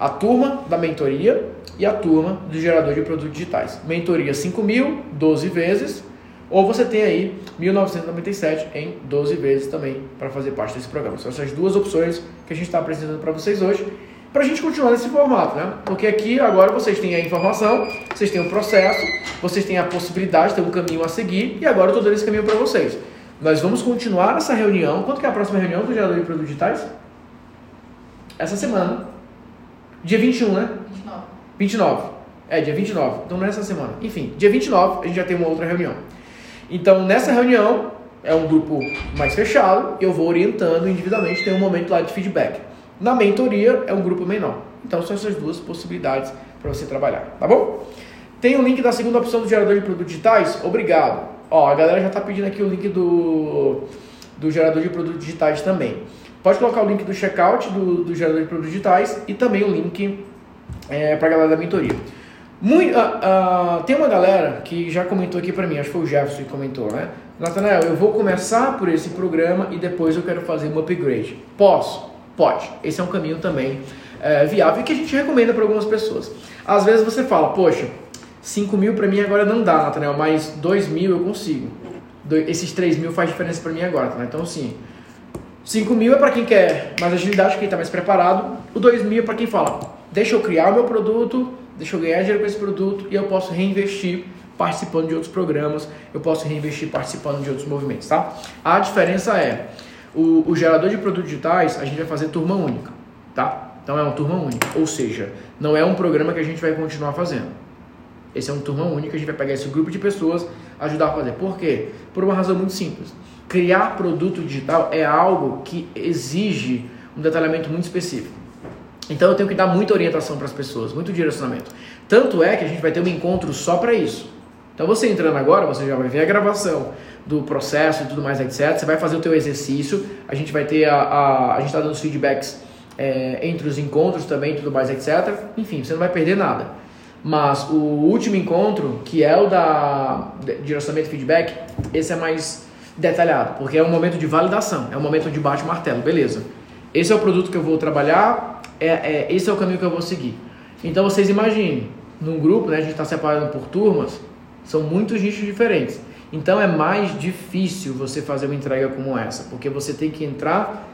A turma da mentoria e a turma do gerador de produtos digitais. Mentoria 5 mil, 12 vezes, ou você tem aí 1.997 em 12 vezes também para fazer parte desse programa. São essas duas opções que a gente está apresentando para vocês hoje, para a gente continuar nesse formato, né? Porque aqui agora vocês têm a informação, vocês têm o processo, vocês têm a possibilidade, tem um caminho a seguir, e agora eu estou dando esse caminho para vocês. Nós vamos continuar essa reunião. Quando que é a próxima reunião do gerador de produtos digitais? Essa semana. Dia 21, né? 29. 29. É, dia 29. Então não é essa semana. Enfim, dia 29 a gente já tem uma outra reunião. Então nessa reunião é um grupo mais fechado, eu vou orientando individualmente, tem um momento lá de feedback. Na mentoria é um grupo menor. Então são essas duas possibilidades para você trabalhar, tá bom? Tem o link da segunda opção do gerador de produtos digitais? Obrigado. Ó, a galera já está pedindo aqui o link do, do gerador de produtos digitais também. Pode colocar o link do checkout do, do gerador de produtos digitais e também o link é, para a galera da mentoria. Muito, uh, uh, tem uma galera que já comentou aqui para mim, acho que foi o Jefferson que comentou, né? Natanael, eu vou começar por esse programa e depois eu quero fazer um upgrade. Posso? Pode. Esse é um caminho também é, viável que a gente recomenda para algumas pessoas. Às vezes você fala, poxa, 5 mil para mim agora não dá, Nathaniel, mas 2 mil eu consigo. esses 3 mil faz diferença para mim agora, tá? Então, sim, 5 mil é para quem quer mais agilidade, quem está mais preparado. O 2 mil é para quem fala, deixa eu criar o meu produto, deixa eu ganhar dinheiro com esse produto e eu posso reinvestir participando de outros programas, eu posso reinvestir participando de outros movimentos, tá? A diferença é, o, o gerador de produtos digitais, a gente vai fazer turma única, tá? Então é uma turma única, ou seja, não é um programa que a gente vai continuar fazendo. Esse é um turma única, a gente vai pegar esse grupo de pessoas, ajudar a fazer. Por quê? Por uma razão muito simples. Criar produto digital é algo que exige um detalhamento muito específico. Então eu tenho que dar muita orientação para as pessoas, muito direcionamento. Tanto é que a gente vai ter um encontro só para isso. Então você entrando agora, você já vai ver a gravação do processo e tudo mais, etc. Você vai fazer o teu exercício, a gente vai ter a, a, a gente está dando os feedbacks é, entre os encontros também, tudo mais, etc. Enfim, você não vai perder nada. Mas o último encontro, que é o da direcionamento feedback, esse é mais detalhado, porque é um momento de validação, é um momento de bate martelo, beleza. Esse é o produto que eu vou trabalhar, é, é esse é o caminho que eu vou seguir. Então vocês imaginem, num grupo, né, a gente está separando por turmas, são muitos nichos diferentes. Então é mais difícil você fazer uma entrega como essa, porque você tem que entrar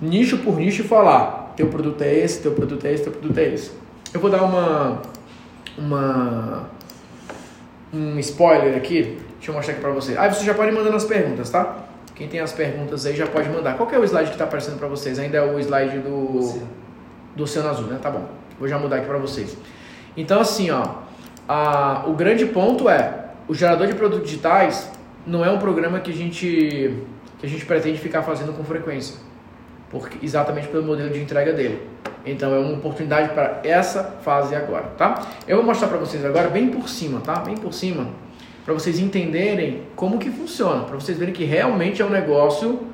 nicho por nicho e falar: teu produto é esse, teu produto é esse, teu produto é esse. Eu vou dar uma uma um spoiler aqui. Deixa eu mostrar aqui para você. Aí ah, você já pode mandar as perguntas, tá? Quem tem as perguntas aí já pode mandar. Qual é o slide que está aparecendo para vocês? Ainda é o slide do do Oceano Azul, né? Tá bom. Vou já mudar aqui para vocês. Então assim, ó, a, o grande ponto é o gerador de produtos digitais não é um programa que a gente que a gente pretende ficar fazendo com frequência, porque exatamente pelo modelo de entrega dele. Então é uma oportunidade para essa fase agora, tá? Eu vou mostrar para vocês agora bem por cima, tá? Bem por cima, para vocês entenderem como que funciona, para vocês verem que realmente é um negócio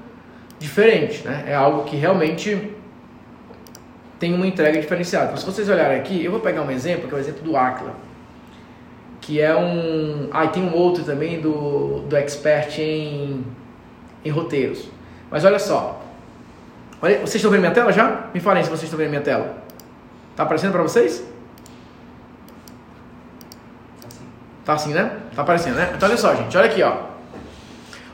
diferente, né? É algo que realmente tem uma entrega diferenciada. Então, se vocês olharem aqui, eu vou pegar um exemplo, que é o exemplo do Aquila, que é um... Ah, e tem um outro também do, do Expert em, em roteiros. Mas olha só, Olha, vocês estão vendo minha tela já? Me falem se vocês estão vendo minha tela. Tá aparecendo para vocês? Tá assim. Tá assim, né? Tá aparecendo, né? Então olha só, gente. Olha aqui, ó.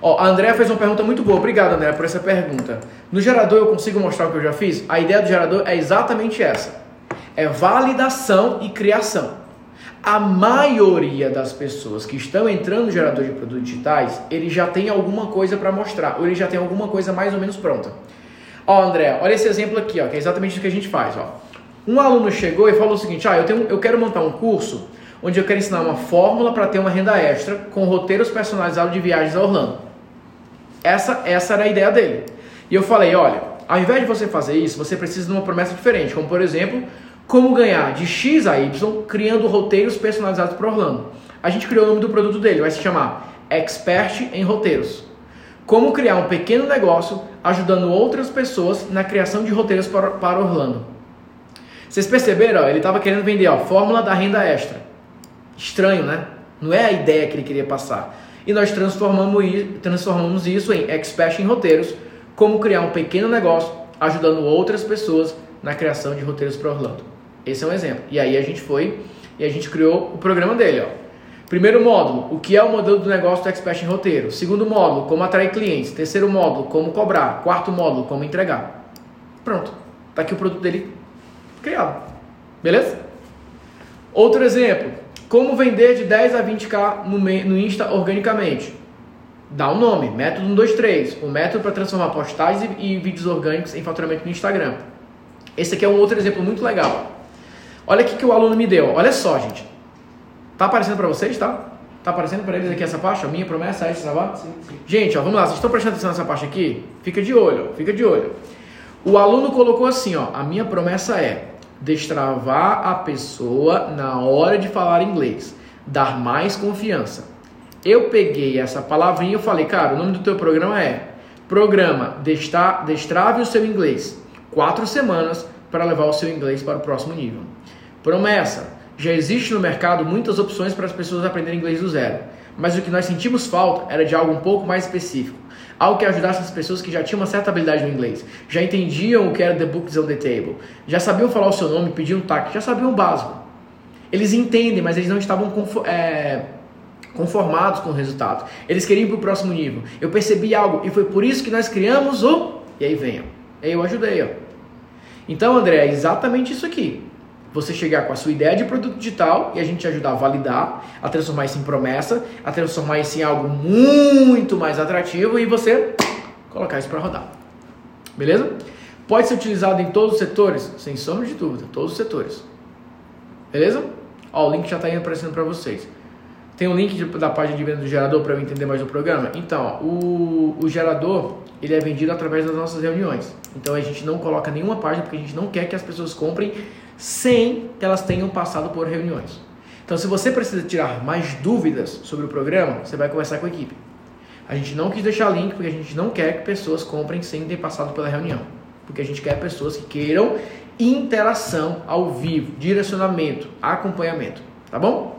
Ó, a Andrea fez uma pergunta muito boa. Obrigado, André, por essa pergunta. No gerador eu consigo mostrar o que eu já fiz? A ideia do gerador é exatamente essa. É validação e criação. A maioria das pessoas que estão entrando no gerador de produtos digitais, ele já tem alguma coisa para mostrar, ou ele já tem alguma coisa mais ou menos pronta. Ó, André, olha esse exemplo aqui, ó, que é exatamente o que a gente faz, ó. Um aluno chegou e falou o seguinte: "Ah, eu tenho eu quero montar um curso onde eu quero ensinar uma fórmula para ter uma renda extra com roteiros personalizados de viagens a Orlando". Essa, essa era a ideia dele. E eu falei, olha, ao invés de você fazer isso, você precisa de uma promessa diferente, como por exemplo, como ganhar de X a Y criando roteiros personalizados para Orlando. A gente criou o nome do produto dele, vai se chamar Expert em Roteiros. Como criar um pequeno negócio ajudando outras pessoas na criação de roteiros para, para Orlando. Vocês perceberam? Ó, ele estava querendo vender a fórmula da renda extra. Estranho, né? Não é a ideia que ele queria passar. E nós transformamos, isso em Expert em Roteiros, como criar um pequeno negócio ajudando outras pessoas na criação de roteiros para Orlando. Esse é um exemplo. E aí a gente foi e a gente criou o programa dele. Ó. Primeiro módulo, o que é o modelo do negócio do Expert em Roteiro. Segundo módulo, como atrair clientes. Terceiro módulo, como cobrar. Quarto módulo, como entregar. Pronto. Está aqui o produto dele criado. Beleza? Outro exemplo, como vender de 10 a 20k no, no Insta organicamente. Dá um nome, método 123, o método para transformar postagens e, e vídeos orgânicos em faturamento no Instagram. Esse aqui é um outro exemplo muito legal. Olha o que o aluno me deu. Olha só, gente. Tá aparecendo para vocês, tá? Tá aparecendo para eles aqui essa parte? A minha promessa é essa, tá? Sim, sim. Gente, ó, vamos lá. Vocês estão prestando atenção nessa parte aqui? Fica de olho, fica de olho. O aluno colocou assim, ó. A minha promessa é destravar a pessoa na hora de falar inglês, dar mais confiança. Eu peguei essa palavrinha e falei, cara, o nome do teu programa é Programa Destra Destrave o seu inglês. Quatro semanas para levar o seu inglês para o próximo nível. Promessa: já existe no mercado muitas opções para as pessoas aprenderem inglês do zero, mas o que nós sentimos falta era de algo um pouco mais específico. Algo que ajudasse as pessoas que já tinham uma certa habilidade no inglês, já entendiam o que era The Books on the Table, já sabiam falar o seu nome, pedir um taque, já sabiam o básico. Eles entendem, mas eles não estavam é, conformados com o resultado. Eles queriam ir para o próximo nível. Eu percebi algo e foi por isso que nós criamos o. E aí venham. Eu ajudei, ó. Então, André, é exatamente isso aqui você chegar com a sua ideia de produto digital e a gente te ajudar a validar, a transformar isso em promessa, a transformar isso em algo muito mais atrativo e você colocar isso para rodar. Beleza? Pode ser utilizado em todos os setores? Sem sombra de dúvida, todos os setores. Beleza? Ó, o link já está aparecendo para vocês. Tem um link de, da página de venda do gerador para eu entender mais do programa? Então, o, o gerador ele é vendido através das nossas reuniões. Então a gente não coloca nenhuma página porque a gente não quer que as pessoas comprem sem que elas tenham passado por reuniões. Então, se você precisa tirar mais dúvidas sobre o programa, você vai conversar com a equipe. A gente não quis deixar link porque a gente não quer que pessoas comprem sem ter passado pela reunião. Porque a gente quer pessoas que queiram interação ao vivo, direcionamento, acompanhamento. Tá bom?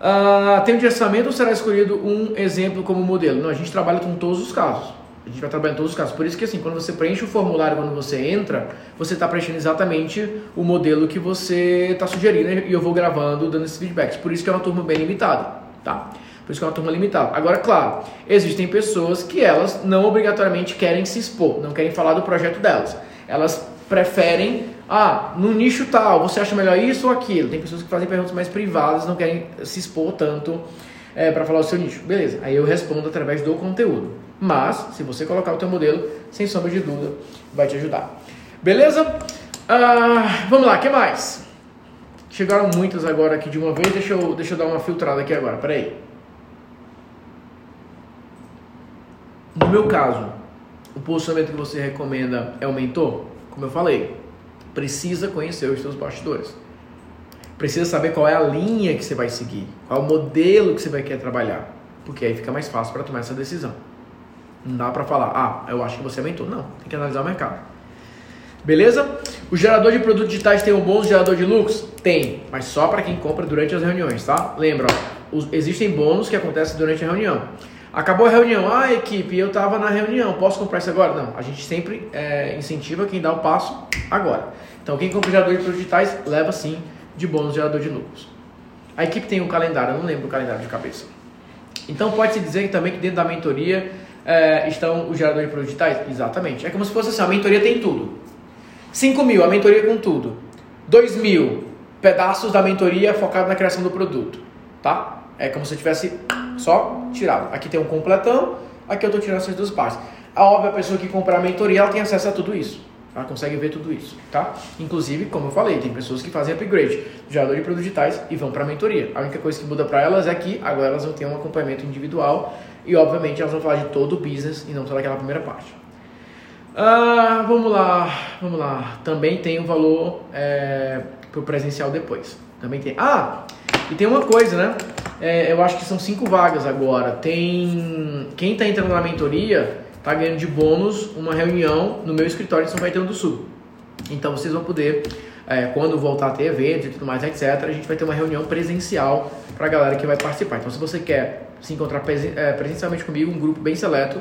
Uh, tem um direcionamento ou será escolhido um exemplo como modelo? Não, a gente trabalha com todos os casos. A gente vai trabalhar em todos os casos. Por isso que assim, quando você preenche o formulário, quando você entra, você está preenchendo exatamente o modelo que você está sugerindo e eu vou gravando, dando esses feedbacks. Por isso que é uma turma bem limitada, tá? Por isso que é uma turma limitada. Agora, claro, existem pessoas que elas não obrigatoriamente querem se expor, não querem falar do projeto delas. Elas preferem, ah, no nicho tal, você acha melhor isso ou aquilo? Tem pessoas que fazem perguntas mais privadas, não querem se expor tanto é, para falar o seu nicho. Beleza, aí eu respondo através do conteúdo. Mas, se você colocar o teu modelo, sem sombra de dúvida, vai te ajudar. Beleza? Ah, vamos lá, que mais? Chegaram muitas agora aqui de uma vez, deixa eu, deixa eu dar uma filtrada aqui agora, peraí. No meu caso, o posicionamento que você recomenda é o mentor? Como eu falei, precisa conhecer os seus bastidores. Precisa saber qual é a linha que você vai seguir, qual é o modelo que você vai querer trabalhar, porque aí fica mais fácil para tomar essa decisão. Não dá para falar, ah, eu acho que você mentor. Não, tem que analisar o mercado. Beleza? O gerador de produtos digitais tem um bônus gerador de lucros? Tem, mas só para quem compra durante as reuniões, tá? Lembra, ó, os, existem bônus que acontecem durante a reunião. Acabou a reunião, ah, equipe, eu estava na reunião, posso comprar isso agora? Não, a gente sempre é, incentiva quem dá o passo agora. Então, quem compra gerador de produtos digitais leva sim de bônus gerador de lucros. A equipe tem um calendário, eu não lembro o calendário de cabeça. Então, pode-se dizer também que dentro da mentoria é, estão os geradores de produtos digitais? Exatamente. É como se fosse assim, a mentoria tem tudo. 5 mil, a mentoria com tudo. 2 mil, pedaços da mentoria focado na criação do produto. Tá? É como se eu tivesse só tirado. Aqui tem um completão, aqui eu estou tirando essas duas partes. A óbvia pessoa que comprar a mentoria, ela tem acesso a tudo isso. Ela consegue ver tudo isso, tá? Inclusive, como eu falei, tem pessoas que fazem upgrade de gerador de produtos digitais e vão para a mentoria. A única coisa que muda para elas é que agora elas vão ter um acompanhamento individual E obviamente elas vão falar de todo o business e não só daquela primeira parte. Ah, vamos lá, vamos lá. Também tem o um valor é, para o presencial depois. Também tem. Ah, e tem uma coisa, né? É, eu acho que são cinco vagas agora. Tem quem está entrando na mentoria está ganhando de bônus uma reunião no meu escritório de São Caetano do Sul. Então vocês vão poder, é, quando voltar a ter eventos e tudo mais, etc., a gente vai ter uma reunião presencial para a galera que vai participar. Então se você quer se encontrar é, presencialmente comigo, um grupo bem seleto,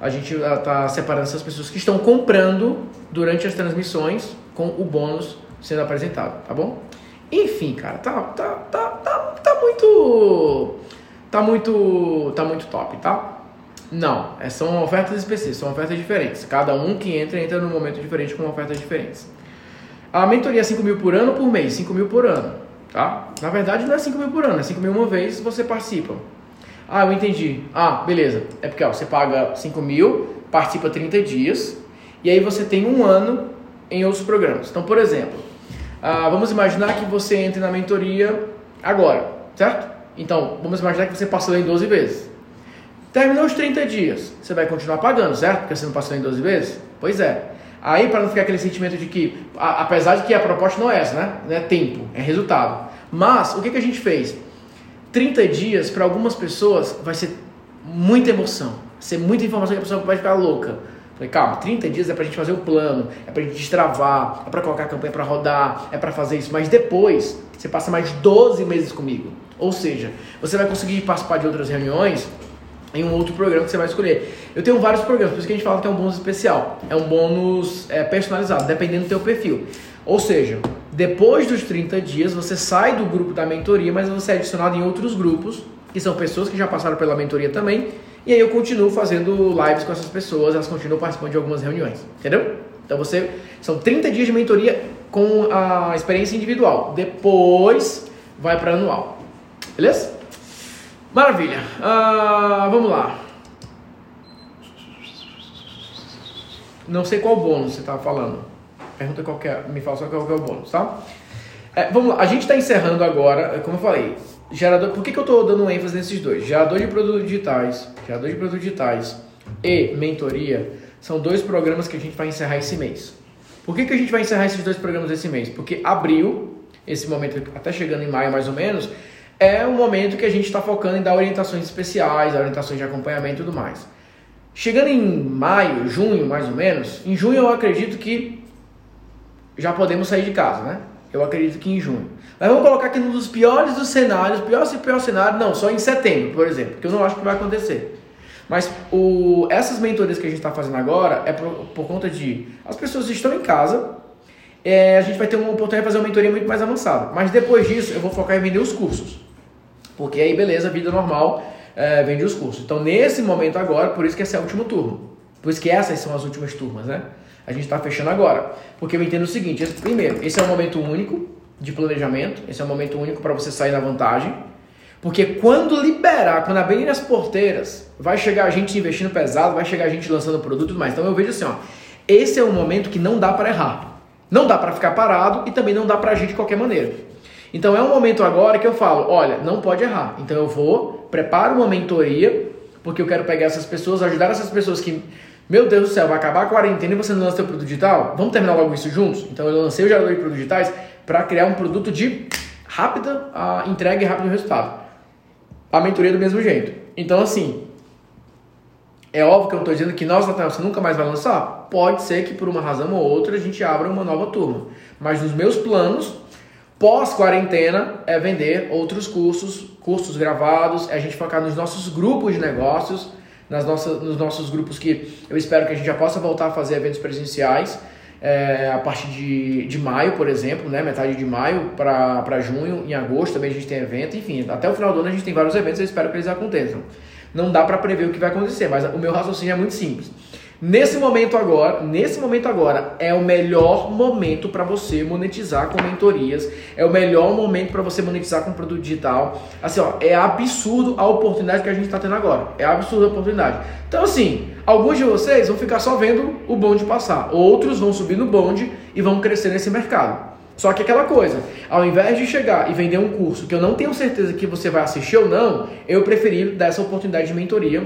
a gente está separando essas pessoas que estão comprando durante as transmissões com o bônus sendo apresentado, tá bom? Enfim, cara, tá, tá, tá, tá, tá muito. Tá muito. Tá muito top, tá? Não, é, são ofertas específicas, são ofertas diferentes. Cada um que entra, entra num momento diferente com ofertas diferentes. A mentoria é 5 mil por ano por mês? 5 mil por ano, tá? Na verdade não é 5 mil por ano, é 5 mil uma vez você participa. Ah, eu entendi. Ah, beleza. É porque ó, você paga 5 mil, participa 30 dias, e aí você tem um ano em outros programas. Então, por exemplo, ah, vamos imaginar que você entre na mentoria agora, certo? Então, vamos imaginar que você passou em 12 vezes. Terminou os 30 dias, você vai continuar pagando, certo? Porque você não passou em 12 vezes? Pois é. Aí, para não ficar aquele sentimento de que, a, apesar de que a proposta não é essa, né? Não é tempo, é resultado. Mas, o que, que a gente fez? 30 dias, para algumas pessoas, vai ser muita emoção. Vai ser muita informação que a pessoa vai ficar louca. Falei, calma, 30 dias é pra gente fazer o plano, é pra gente destravar, é pra colocar a campanha pra rodar, é pra fazer isso. Mas depois, você passa mais 12 meses comigo. Ou seja, você vai conseguir participar de outras reuniões em um outro programa que você vai escolher. Eu tenho vários programas, por isso que a gente fala que é um bônus especial. É um bônus é, personalizado, dependendo do teu perfil. Ou seja, depois dos 30 dias, você sai do grupo da mentoria, mas você é adicionado em outros grupos, que são pessoas que já passaram pela mentoria também. E aí eu continuo fazendo lives com essas pessoas, elas continuam participando de algumas reuniões. Entendeu? Então você. São 30 dias de mentoria com a experiência individual. Depois vai para anual. Beleza? Maravilha. Uh, vamos lá. Não sei qual bônus você estava falando. Pergunta qual é, me fala só qual é o bônus, tá? É, vamos lá, a gente está encerrando agora, como eu falei, gerador. Por que, que eu estou dando ênfase nesses dois? Gerador de produtos digitais, gerador de produtos digitais e mentoria são dois programas que a gente vai encerrar esse mês. Por que, que a gente vai encerrar esses dois programas esse mês? Porque abril, esse momento até chegando em maio mais ou menos, é um momento que a gente está focando em dar orientações especiais, orientações de acompanhamento e tudo mais. Chegando em maio, junho mais ou menos, em junho eu acredito que já podemos sair de casa, né? Eu acredito que em junho. Mas vamos colocar aqui um dos piores dos cenários, pior se pior cenário, não, só em setembro, por exemplo, que eu não acho que vai acontecer. Mas o, essas mentorias que a gente está fazendo agora é por, por, conta de as pessoas estão em casa, é, a gente vai ter uma oportunidade de fazer uma mentoria muito mais avançada. Mas depois disso eu vou focar em vender os cursos. Porque aí, beleza, vida normal, é, vende os cursos. Então, nesse momento agora, por isso que esse é o último turno. Por isso que essas são as últimas turmas, né? A gente está fechando agora. Porque eu entendo o seguinte: primeiro, esse é um momento único de planejamento, esse é um momento único para você sair na vantagem. Porque quando liberar, quando abrirem as porteiras, vai chegar a gente investindo pesado, vai chegar a gente lançando produto e tudo mais. Então eu vejo assim, ó, esse é um momento que não dá para errar. Não dá para ficar parado e também não dá para agir de qualquer maneira. Então é um momento agora que eu falo, olha, não pode errar. Então eu vou, preparo uma mentoria, porque eu quero pegar essas pessoas, ajudar essas pessoas que meu Deus do céu, vai acabar a quarentena e você não lança seu produto digital? Vamos terminar logo isso juntos? Então eu lancei o gerador de produtos digitais para criar um produto de rápida uh, entrega e rápido resultado. A mentoria do mesmo jeito. Então assim, é óbvio que eu estou dizendo que nós, Natal, você nunca mais vai lançar? Pode ser que por uma razão ou outra a gente abra uma nova turma. Mas nos meus planos, pós-quarentena, é vender outros cursos, cursos gravados, é a gente focar nos nossos grupos de negócios nas nossas, nos nossos grupos que eu espero que a gente já possa voltar a fazer eventos presenciais é, a partir de, de maio, por exemplo, né, metade de maio para junho, em agosto também a gente tem evento, enfim, até o final do ano a gente tem vários eventos, eu espero que eles aconteçam. Não dá para prever o que vai acontecer, mas o meu raciocínio é muito simples. Nesse momento agora, nesse momento agora é o melhor momento para você monetizar com mentorias, é o melhor momento para você monetizar com produto digital. Assim, ó, é absurdo a oportunidade que a gente está tendo agora. É absurda a oportunidade. Então, assim, alguns de vocês vão ficar só vendo o bonde passar, outros vão subir no bonde e vão crescer nesse mercado. Só que aquela coisa, ao invés de chegar e vender um curso que eu não tenho certeza que você vai assistir ou não, eu preferi dar essa oportunidade de mentoria,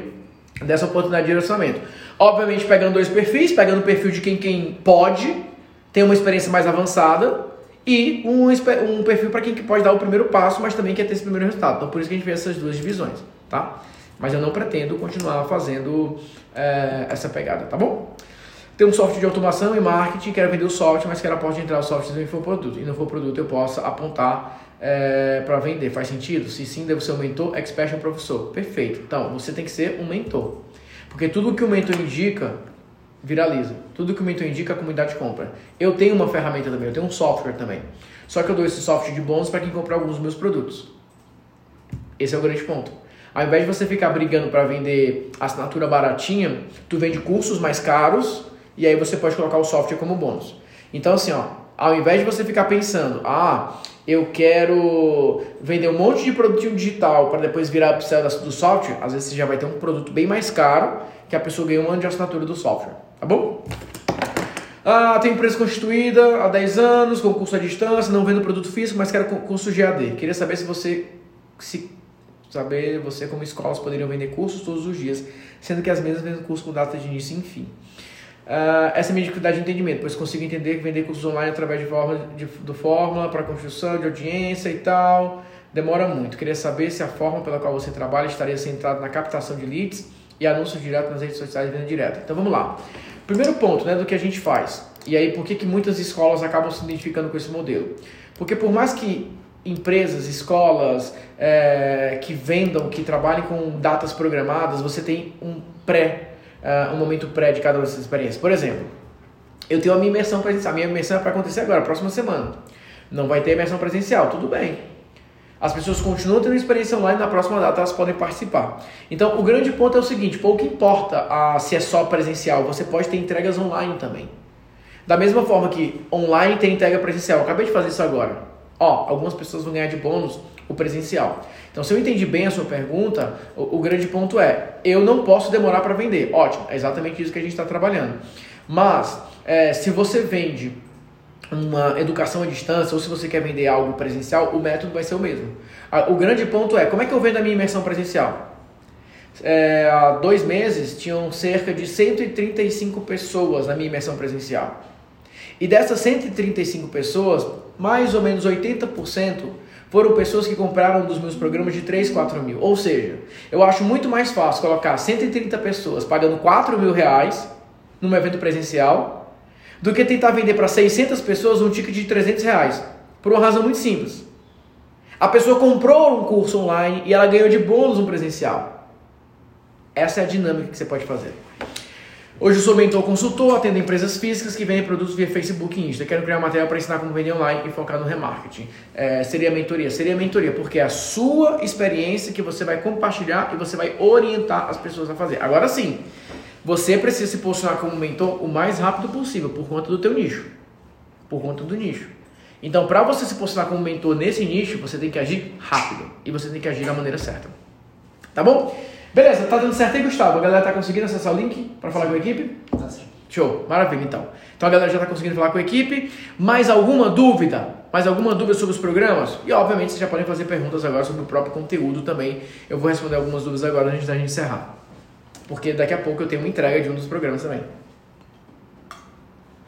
dessa oportunidade de direcionamento. Obviamente pegando dois perfis, pegando o perfil de quem, quem pode, tem uma experiência mais avançada, e um, um perfil para quem pode dar o primeiro passo, mas também quer ter esse primeiro resultado. Então por isso que a gente fez essas duas divisões, tá? Mas eu não pretendo continuar fazendo é, essa pegada, tá bom? Tem um software de automação e marketing, quero vender o software, mas quero a porta de entrar o software se não for produto. E não for produto, eu posso apontar é, para vender. Faz sentido? Se sim, devo ser um mentor, expert ou professor. Perfeito. Então, você tem que ser um mentor. Porque tudo que o mentor indica, viraliza. Tudo que o mentor indica, a comunidade compra. Eu tenho uma ferramenta também, eu tenho um software também. Só que eu dou esse software de bônus para quem comprar alguns dos meus produtos. Esse é o grande ponto. Ao invés de você ficar brigando para vender assinatura baratinha, tu vende cursos mais caros e aí você pode colocar o software como bônus. Então assim, ó, ao invés de você ficar pensando, ah, eu quero vender um monte de produtinho digital para depois virar upsell do software, às vezes você já vai ter um produto bem mais caro que a pessoa ganha um ano de assinatura do software, tá bom? Ah, tem empresa constituída há 10 anos, com curso à distância, não vendo produto físico, mas quero curso GAD. Queria saber se você se saber você como escolas poderiam vender cursos todos os dias, sendo que as mesmas vendem curso com data de início e fim. Uh, essa é minha dificuldade de entendimento, pois consigo entender que vender cursos online através de forma de, do fórmula para construção de audiência e tal demora muito. Queria saber se a forma pela qual você trabalha estaria centrada na captação de leads e anúncios direto nas redes sociais e venda direta. Então vamos lá. Primeiro ponto né, do que a gente faz. E aí por que, que muitas escolas acabam se identificando com esse modelo? Porque por mais que empresas, escolas é, que vendam, que trabalhem com datas programadas, você tem um pré uh, um momento pré de cada uma dessas experiências. Por exemplo, eu tenho a minha imersão presencial. A minha imersão é para acontecer agora, próxima semana. Não vai ter imersão presencial, tudo bem. As pessoas continuam tendo experiência online, na próxima data elas podem participar. Então, o grande ponto é o seguinte: pouco importa a, se é só presencial, você pode ter entregas online também. Da mesma forma que online tem entrega presencial. Eu acabei de fazer isso agora. Ó, algumas pessoas vão ganhar de bônus o presencial. Então, se eu entendi bem a sua pergunta, o, o grande ponto é: eu não posso demorar para vender. Ótimo, é exatamente isso que a gente está trabalhando. Mas, é, se você vende uma educação à distância ou se você quer vender algo presencial, o método vai ser o mesmo. O grande ponto é: como é que eu vendo a minha imersão presencial? É, há dois meses tinham cerca de 135 pessoas na minha imersão presencial. E dessas 135 pessoas, mais ou menos 80% foram pessoas que compraram dos meus programas de 3, 4 mil. Ou seja, eu acho muito mais fácil colocar 130 pessoas pagando 4 mil reais num evento presencial do que tentar vender para 600 pessoas um ticket de 300 reais. Por uma razão muito simples. A pessoa comprou um curso online e ela ganhou de bônus um presencial. Essa é a dinâmica que você pode fazer. Hoje eu sou mentor consultor, atendo empresas físicas que vendem produtos via Facebook e Insta. Quero criar material para ensinar como vender online e focar no remarketing. É, seria mentoria? Seria mentoria, porque é a sua experiência que você vai compartilhar e você vai orientar as pessoas a fazer. Agora sim, você precisa se posicionar como mentor o mais rápido possível, por conta do teu nicho. Por conta do nicho. Então, para você se posicionar como mentor nesse nicho, você tem que agir rápido. E você tem que agir da maneira certa. Tá bom? Beleza, tá dando certo aí, Gustavo? A galera tá conseguindo acessar o link para falar com a equipe? Tá sim. Show, maravilha então. Então a galera já tá conseguindo falar com a equipe. Mais alguma dúvida? Mais alguma dúvida sobre os programas? E obviamente vocês já podem fazer perguntas agora sobre o próprio conteúdo também. Eu vou responder algumas dúvidas agora antes da gente encerrar. Porque daqui a pouco eu tenho uma entrega de um dos programas também.